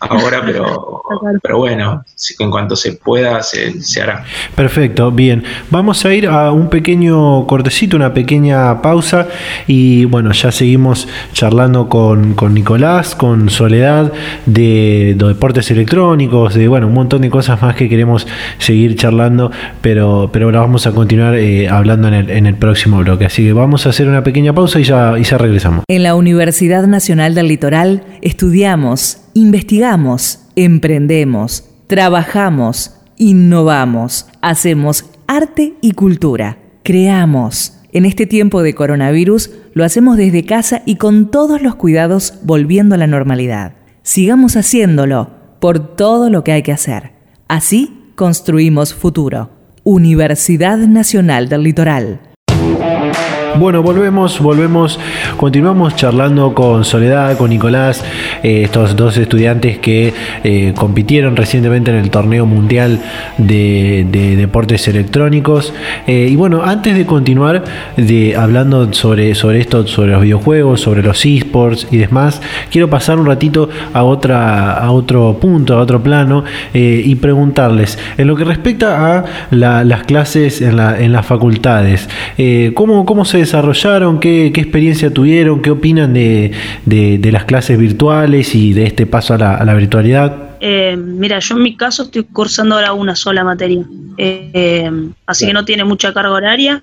ahora, pero, pero bueno, en cuanto se pueda, se, se, hará. Perfecto, bien. Vamos a ir a un pequeño cortecito, una pequeña pausa. Y bueno, ya seguimos charlando con, con Nicolás, con Soledad, de, de deportes electrónicos, de bueno, un montón de cosas más que queremos seguir charlando, pero, pero ahora vamos a continuar eh, hablando en el, en el, próximo bloque. Así que vamos a hacer una pequeña pausa y ya, y ya regresamos. En la Universidad Nacional del Litoral estudiamos, investigamos, emprendemos, trabajamos, innovamos, hacemos arte y cultura, creamos. En este tiempo de coronavirus lo hacemos desde casa y con todos los cuidados volviendo a la normalidad. Sigamos haciéndolo por todo lo que hay que hacer. Así construimos futuro. Universidad Nacional del Litoral. Bueno, volvemos, volvemos, continuamos charlando con Soledad, con Nicolás, eh, estos dos estudiantes que eh, compitieron recientemente en el torneo mundial de, deportes electrónicos. Eh, y bueno, antes de continuar de, hablando sobre, sobre esto, sobre los videojuegos, sobre los esports y demás, quiero pasar un ratito a, otra, a otro punto, a otro plano y preguntarles, en lo que respecta a las clases en, en las facultades, ¿cómo, ¿cómo se desarrollaron? ¿Qué, experiencia tuvieron? ¿Qué opinan de, las clases virtuales y de este paso a la, virtualidad? Eh, mira, yo en mi caso estoy cursando ahora una sola materia, eh, así que no tiene mucha carga horaria.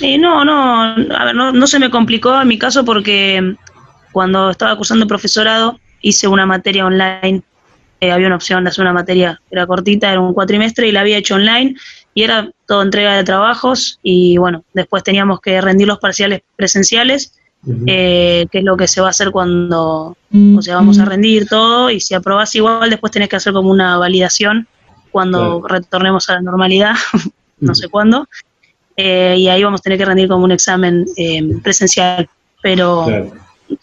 Eh, no, no, a ver, no, se me complicó en mi caso porque cuando estaba cursando profesorado hice una materia online. había una opción de hacer una materia, era cortita, era un cuatrimestre y la había hecho online y era todo entrega de trabajos y bueno, después teníamos que rendir los parciales presenciales, eh, que es lo que se va a hacer cuando, o sea, vamos a rendir todo y si aprobás igual después tenés que hacer como una validación cuando retornemos a la normalidad, no sé cuándo, eh, y ahí vamos a tener que rendir como un examen eh, presencial, pero...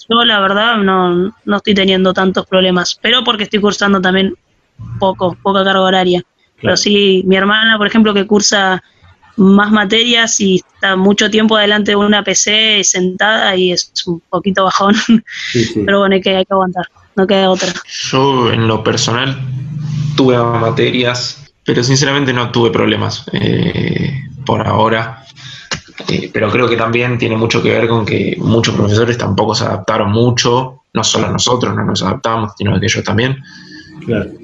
Yo la verdad no, no estoy teniendo tantos problemas, pero porque estoy cursando también poco, poca carga horaria. Pero sí, mi hermana, por ejemplo, que cursa más materias y está mucho tiempo delante de una PC sentada y es un poquito bajón. Pero bueno, hay que, hay que aguantar, no queda otra. Yo en lo personal tuve materias, pero sinceramente no tuve problemas eh, por ahora. Eh, pero creo que también tiene mucho que ver con que muchos profesores tampoco se adaptaron mucho, no solo nosotros no nos adaptamos, sino que ellos también.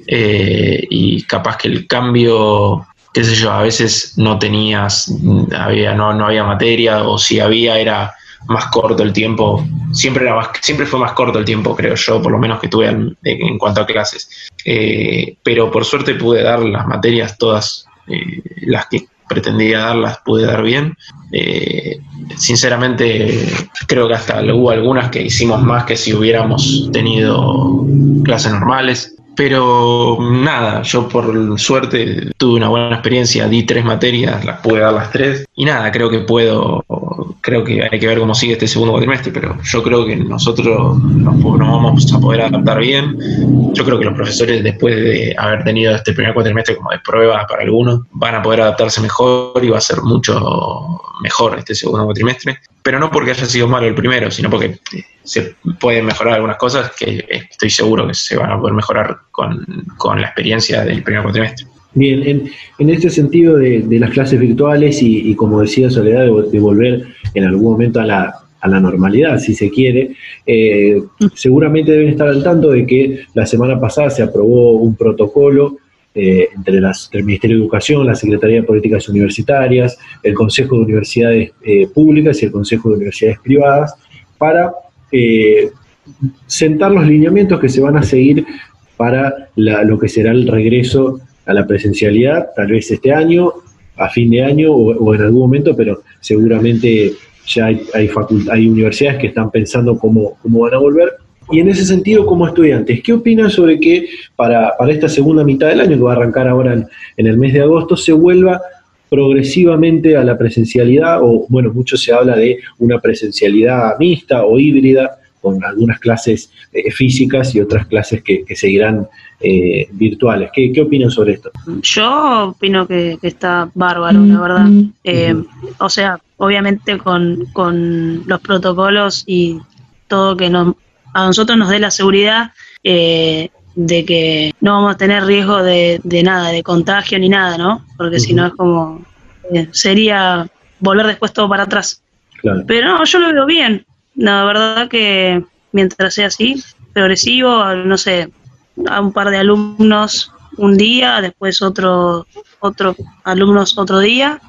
Eh, y capaz que el cambio, qué sé yo, a veces no tenías, había, no, no había materia, o si había era más corto el tiempo. Siempre, era más, siempre fue más corto el tiempo, creo yo, por lo menos que tuve en, cuanto a clases. Eh, pero por suerte pude dar las materias todas, eh, las que pretendía darlas, pude dar bien. sinceramente, creo que hasta hubo algunas que hicimos más que si hubiéramos tenido clases normales. Pero nada, yo por suerte tuve una buena experiencia, di tres materias, las pude dar las tres. Y nada, creo que puedo, creo que hay que ver cómo sigue este segundo cuatrimestre, pero yo creo que nosotros nos, vamos a poder adaptar bien. Yo creo que los profesores, después de haber tenido este primer cuatrimestre como de prueba para algunos, van a poder adaptarse mejor y va a ser mucho mejor este segundo cuatrimestre. Pero no porque haya sido malo el primero, sino porque se pueden mejorar algunas cosas que estoy seguro que se van a poder mejorar con, la experiencia del primer cuatrimestre. Bien, en, en este sentido de, las clases virtuales y, como decía Soledad, de, volver en algún momento a la, a la normalidad, si se quiere. Eh, seguramente deben estar al tanto de que la semana pasada se aprobó un protocolo eh, entre, las, el Ministerio de Educación, la Secretaría de Políticas Universitarias, el Consejo de Universidades eh, Públicas y el Consejo de Universidades Privadas para sentar los lineamientos que se van a seguir para lo que será el regreso a la presencialidad, tal vez este año, a fin de año o en algún momento, pero seguramente ya hay, hay, universidades que están pensando cómo, cómo van a volver. Y en ese sentido, como estudiantes, ¿qué opinan sobre que para, esta segunda mitad del año, que va a arrancar ahora en, el mes de agosto, se vuelva progresivamente a la presencialidad, o bueno, mucho se habla de una presencialidad mixta o híbrida, con algunas clases eh, físicas y otras clases que, seguirán eh, virtuales. ¿Qué, ¿Qué, opinan sobre esto? Yo opino que, está bárbaro, la verdad. Eh, o sea, obviamente con, con, los protocolos y todo que nos, a nosotros nos dé la seguridad de que no vamos a tener riesgo de, de nada, de contagio ni nada, ¿no? Porque si no es como, sería volver después todo para atrás. Pero no, yo lo veo bien. La verdad que mientras sea así, progresivo, no sé, a un par de alumnos un día, después otro, otro alumnos otro día,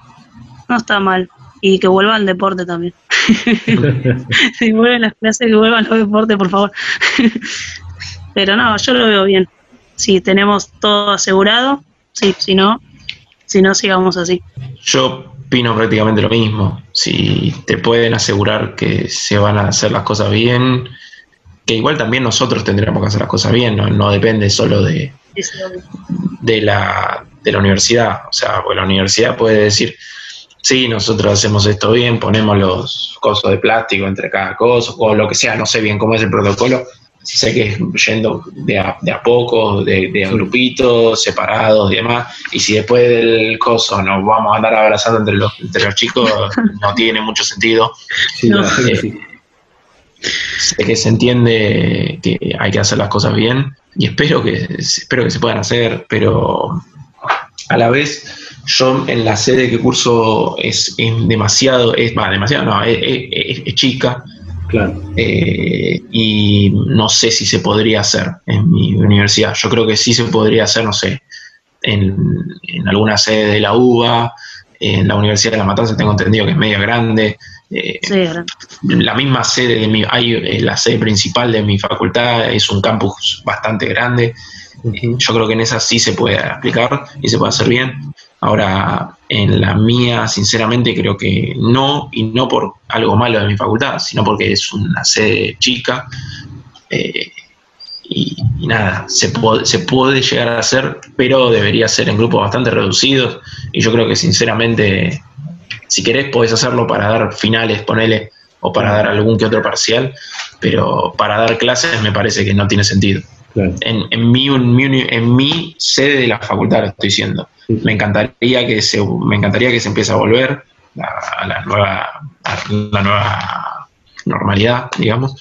no está mal. Y que vuelvan al deporte también. si vuelven las clases, que vuelvan al deporte, por favor. Pero no, yo lo veo bien. Si tenemos todo asegurado, sí, si no, si no, sigamos así. Yo opino prácticamente lo mismo. Si te pueden asegurar que se van a hacer las cosas bien, que igual también nosotros tendríamos que hacer las cosas bien, no, depende solo de, de, la, de la universidad. O sea, pues la universidad puede decir, sí, nosotros hacemos esto bien, ponemos los cosos de plástico entre cada cosa, o lo que sea, no sé bien cómo es el protocolo, sé que es yendo de a, de a poco, de, de grupitos, separados y demás, y si después del coso nos vamos a andar abrazando entre los, entre los chicos, no tiene mucho sentido. Eh, sé que se entiende que hay que hacer las cosas bien y espero que, espero que se puedan hacer, pero a la vez yo en la sede que curso es, demasiado, es, demasiado, no, es chica, eh, y no sé si se podría hacer en mi universidad. Yo creo que sí se podría hacer, no sé, en, alguna sede de la UBA, en la Universidad de La Matanza tengo entendido que es medio grande. Eh, la misma sede de mi, hay, eh, la sede principal de mi facultad es un campus bastante grande. Yo creo que en esa sí se puede aplicar y se puede hacer bien. Ahora, en la mía, sinceramente, creo que no, y no por algo malo de mi facultad, sino porque es una sede chica. Eh, y, nada, se, se puede llegar a hacer, pero debería ser en grupos bastante reducidos. Y yo creo que, sinceramente, si querés, podés hacerlo para dar finales, ponele, o para dar algún que otro parcial, pero para dar clases me parece que no tiene sentido. En, en, mi, en, mi, sede de la facultad lo estoy diciendo. Me encantaría que se, me encantaría que se empiece a volver a, la nueva la nueva normalidad, digamos.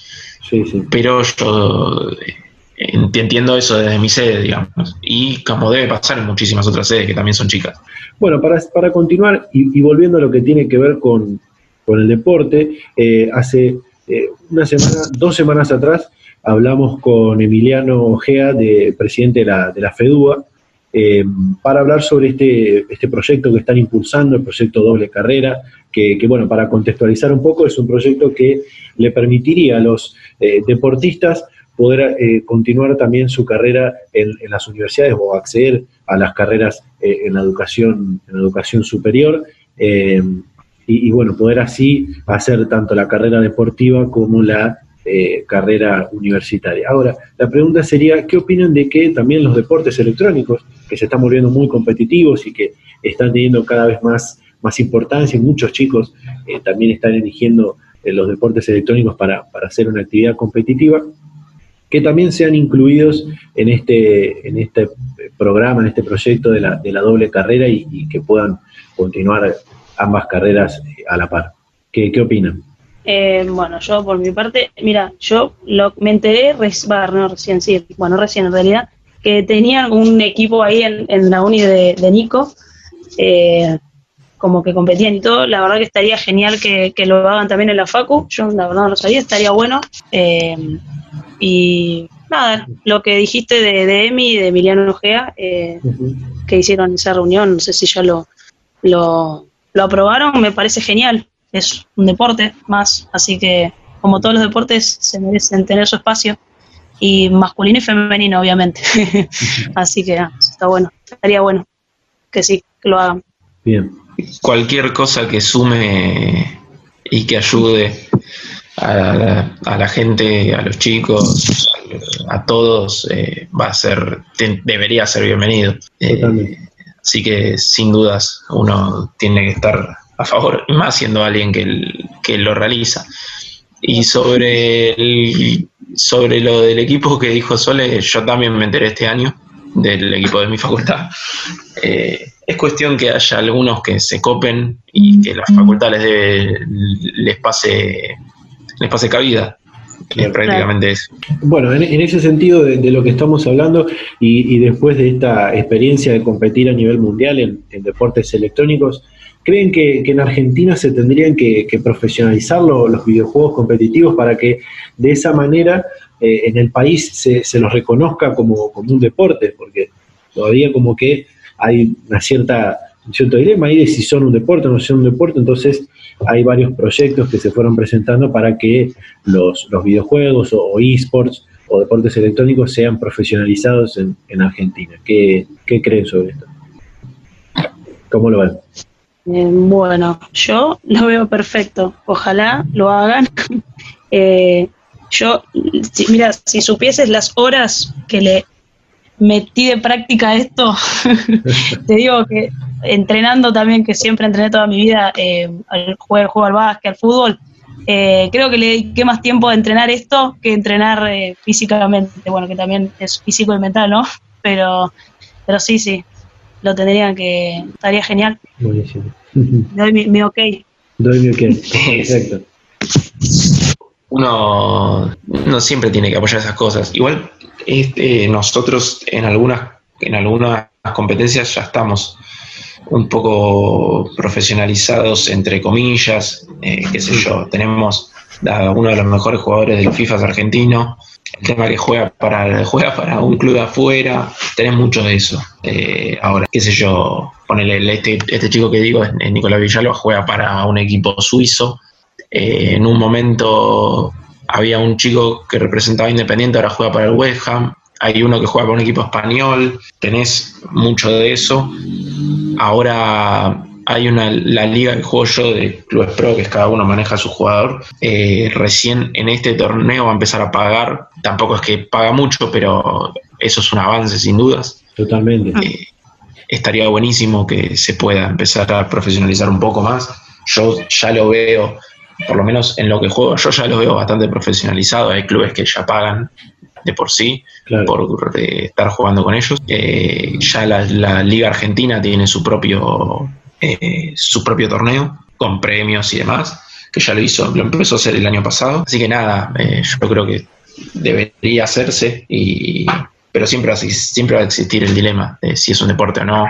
Pero yo eh, entiendo eso desde mi sede, digamos. Y como debe pasar en muchísimas otras sedes que también son chicas. Bueno, para, para continuar y, volviendo a lo que tiene que ver con, el deporte, eh, hace eh, una semana, dos semanas atrás, hablamos con Emiliano Ojea, de, presidente de la, de la FEDUA, eh, para hablar sobre este, este proyecto que están impulsando, el proyecto Doble Carrera, que, bueno, para contextualizar un poco, es un proyecto que le permitiría a los eh, deportistas poder eh, continuar también su carrera en, las universidades o acceder a las carreras en, la educación, en educación superior. y, bueno, poder así hacer tanto la carrera deportiva como la eh, carrera universitaria. Ahora, la pregunta sería, ¿qué opinan de que también los deportes electrónicos, que se están volviendo muy competitivos y que están teniendo cada vez más, más importancia, y muchos chicos eh, también están eligiendo eh, los deportes electrónicos para, hacer una actividad competitiva, que también sean incluidos en este, en este programa, en este proyecto de la, de la doble carrera y, que puedan continuar ambas carreras a la par. ¿Qué, qué opinan? Eh, bueno, yo por mi parte, mira, yo lo, me enteré, no, recién, sí, bueno, recién en realidad, que tenían un equipo ahí en, en la uni de, Nico, eh, como que competían y todo, la verdad que estaría genial que, lo hagan también en la Facu, yo la verdad no lo sabía, estaría bueno. Eh, y nada, lo que dijiste de, de Emi y de Emiliano Ojea, eh, que hicieron esa reunión, no sé si ya lo, lo, lo aprobaron, me parece genial, es un deporte más, así que como todos los deportes se merecen tener su espacio y masculino y femenino, obviamente. Así que ah, está bueno, estaría bueno que sí, que lo hagan. Bien. Cualquier cosa que sume y que ayude a la, gente, a los chicos, a todos, eh, va a ser, debería ser bienvenido. Eh, así que sin dudas uno tiene que estar a favor, más siendo alguien que, que lo realiza. Y sobre, el, sobre lo del equipo que dijo Sole, yo también me enteré este año del equipo de mi facultad. Eh, es cuestión que haya algunos que se copen y que la facultad les, les, pase, les pase cabida. prácticamente eso. Bueno, en, ese sentido de, lo que estamos hablando y, después de esta experiencia de competir a nivel mundial en deportes electrónicos, ¿Creen que, en Argentina se tendrían que, profesionalizar los videojuegos competitivos para que de esa manera eh, en el país se, los reconozca como, un deporte? Porque todavía como que hay una cierta, un cierto dilema ahí de si son un deporte o no son un deporte, entonces hay varios proyectos que se fueron presentando para que los, videojuegos o, esports o deportes electrónicos sean profesionalizados en, Argentina. ¿Qué, ¿Qué creen sobre esto? ¿Cómo lo ven? Eh, bueno, yo lo veo perfecto. Ojalá lo hagan. Eh, yo, mira, si supieses las horas que le metí de práctica esto, te digo que entrenando también, que siempre entrené toda mi vida, eh, al juego, juego al básquet, al fútbol, creo que le dediqué más tiempo a entrenar esto que entrenar físicamente. Bueno, que también es físico y mental, ¿no? Pero, pero sí, sí, lo tendrían que, estaría genial. Buenísimo. Doy mi, ok. Doy mi ok, exacto. Uno, no siempre tiene que apoyar esas cosas. Igual este, nosotros en algunas, en algunas competencias ya estamos un poco profesionalizados, entre comillas, eh, qué sé yo, tenemos a uno de los mejores jugadores del FIFA argentino, el tema que juega para, juega para un club de afuera, tenés mucho de eso. Eh, ahora, qué sé yo, ponele este, este chico que digo, es, Nicolás Villalba, juega para un equipo suizo. Eh, en un momento había un chico que representaba Independiente, ahora juega para el West Ham. Hay uno que juega para un equipo español, tenés mucho de eso. Ahora hay una, la liga que juego yo de clubes pro, que es cada uno maneja a su jugador. Eh, recién en este torneo va a empezar a pagar. Tampoco es que paga mucho, pero eso es un avance sin dudas. Totalmente. Eh, estaría buenísimo que se pueda empezar a profesionalizar un poco más. Yo ya lo veo, por lo menos en lo que juego, yo ya lo veo bastante profesionalizado. Hay clubes que ya pagan de por sí por estar jugando con ellos. Eh, ya la, Liga Argentina tiene su propio eh, su propio torneo con premios y demás, que ya lo hizo, lo empezó a hacer el año pasado. Así que nada, eh, yo creo que debería hacerse, y, pero siempre, siempre va a existir el dilema de si es un deporte o no.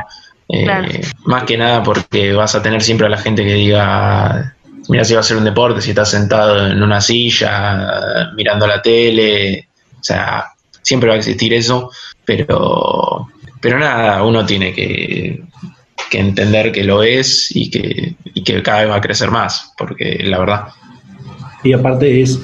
Eh, más que nada porque vas a tener siempre a la gente que diga, mira si va a ser un deporte, si estás sentado en una silla, mirando la tele, o sea, siempre va a existir eso, pero, pero nada, uno tiene que que entender que lo es y que, que cada vez va a crecer más, porque la verdad. Y aparte es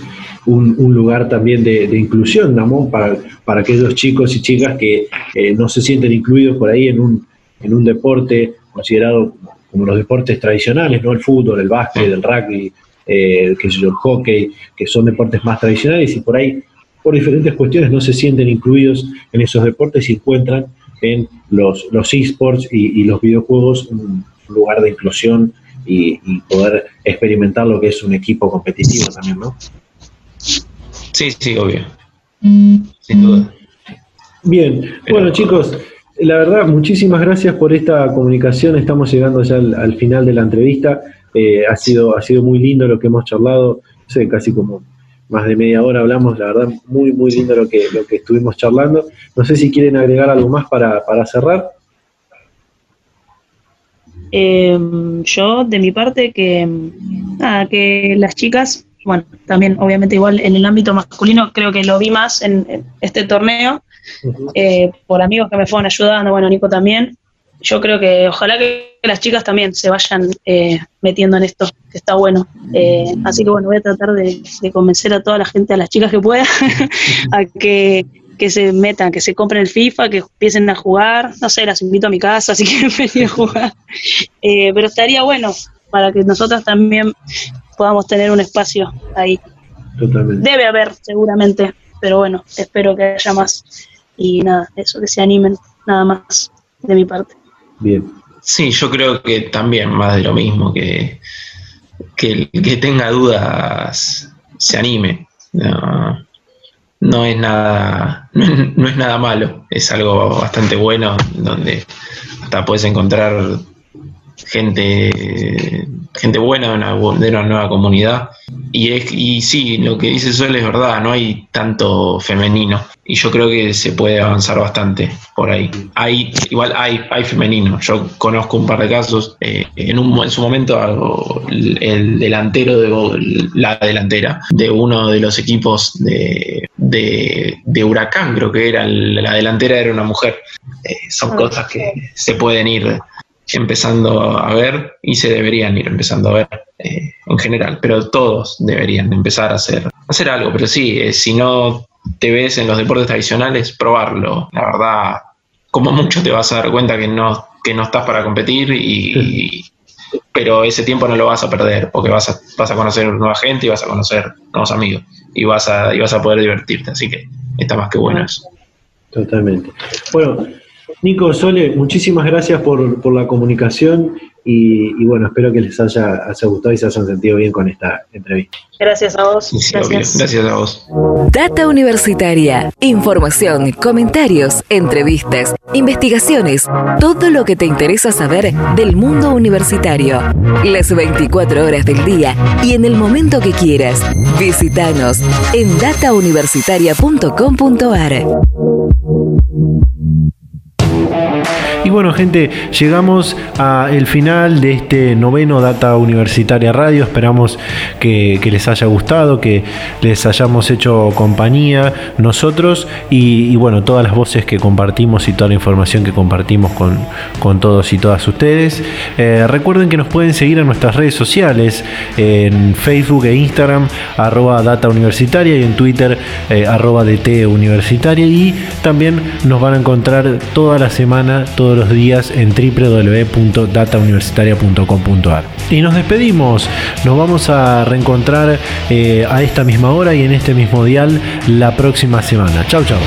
un, lugar también de, inclusión, ¿no? Para, para aquellos chicos y chicas que eh, no se sienten incluidos por ahí en un, en un deporte considerado como los deportes tradicionales, ¿no? El fútbol, el básquet, el rugby, eh, el hockey, que son deportes más tradicionales y por ahí, por diferentes cuestiones, no se sienten incluidos en esos deportes y encuentran en los, los esports y, los videojuegos un lugar de inclusión y, poder experimentar lo que es un equipo competitivo también, ¿no? Sí, sí, obvio. Sin duda. Bien, bueno chicos, la verdad, muchísimas gracias por esta comunicación. Estamos llegando ya al, final de la entrevista. Eh, ha, sido, ha sido muy lindo lo que hemos charlado, sé, casi como más de media hora hablamos, la verdad, muy, muy lindo lo que, lo que estuvimos charlando. No sé si quieren agregar algo más para, para cerrar. Em, yo, de mi parte, que, nada, que las chicas, bueno, también obviamente igual en el ámbito masculino, creo que lo vi más en, este torneo, eh, por amigos que me fueron ayudando, bueno, Nico también. Yo creo que ojalá que las chicas también se vayan eh, metiendo en esto, que está bueno. Eh, así que bueno, voy a tratar de, de, convencer a toda la gente, a las chicas que pueda, a que que se metan, que se compren el FIFA, que empiecen a jugar. No sé, las invito a mi casa si quieren venir a jugar. Eh, pero estaría bueno para que nosotras también podamos tener un espacio ahí. Totalmente. Debe haber, seguramente, pero bueno, espero que haya más. Y nada, eso, que se animen, nada más de mi parte. Bien. Sí, yo creo que también más de lo mismo, que, que el que tenga dudas se anime. No, no es nada, no es, nada malo, es algo bastante bueno donde hasta puedes encontrar gente, gente buena de una, de una nueva comunidad. Y, es, y sí, lo que dice Sol es verdad, no hay tanto femenino. Y yo creo que se puede avanzar bastante por ahí. Hay, igual hay, hay femenino. Yo conozco un par de casos. Eh, en, un, en su momento, el, delantero de la delantera de uno de los equipos de, de, Huracán, creo que era la delantera, era una mujer. Eh, son ah, cosas que se pueden ir empezando a ver y se deberían ir empezando a ver eh, en general, pero todos deberían empezar a hacer, hacer algo, pero sí, eh, si no te ves en los deportes tradicionales, probarlo, la verdad, como mucho te vas a dar cuenta que no, que no estás para competir y, pero ese tiempo no lo vas a perder porque vas a, vas a conocer nueva gente y vas a conocer nuevos amigos y vas a, y vas a poder divertirte, así que está más que bueno eso. Totalmente. Bueno, Nico, Sole, muchísimas gracias por, por la comunicación y, bueno, espero que les haya, gustado y se hayan sentido bien con esta entrevista. Gracias a vos. gracias. gracias a vos. Data Universitaria. Información, comentarios, entrevistas, investigaciones, todo lo que te interesa saber del mundo universitario. Las 24 horas del día y en el momento que quieras. Visítanos en datauniversitaria.com.ar. Y bueno, gente, llegamos al final de este noveno Data Universitaria Radio. Esperamos que, les haya gustado, que les hayamos hecho compañía nosotros y, bueno, todas las voces que compartimos y toda la información que compartimos con, con todos y todas ustedes. Eh, recuerden que nos pueden seguir en nuestras redes sociales, en Facebook e Instagram, arroba Data Universitaria y en Twitter, eh, arroba DT Universitaria. Y también nos van a encontrar toda la semana, los días en www.datauniversitaria.com.ar. Y nos despedimos, nos vamos a reencontrar eh, a esta misma hora y en este mismo dial la próxima semana. Chau, chau.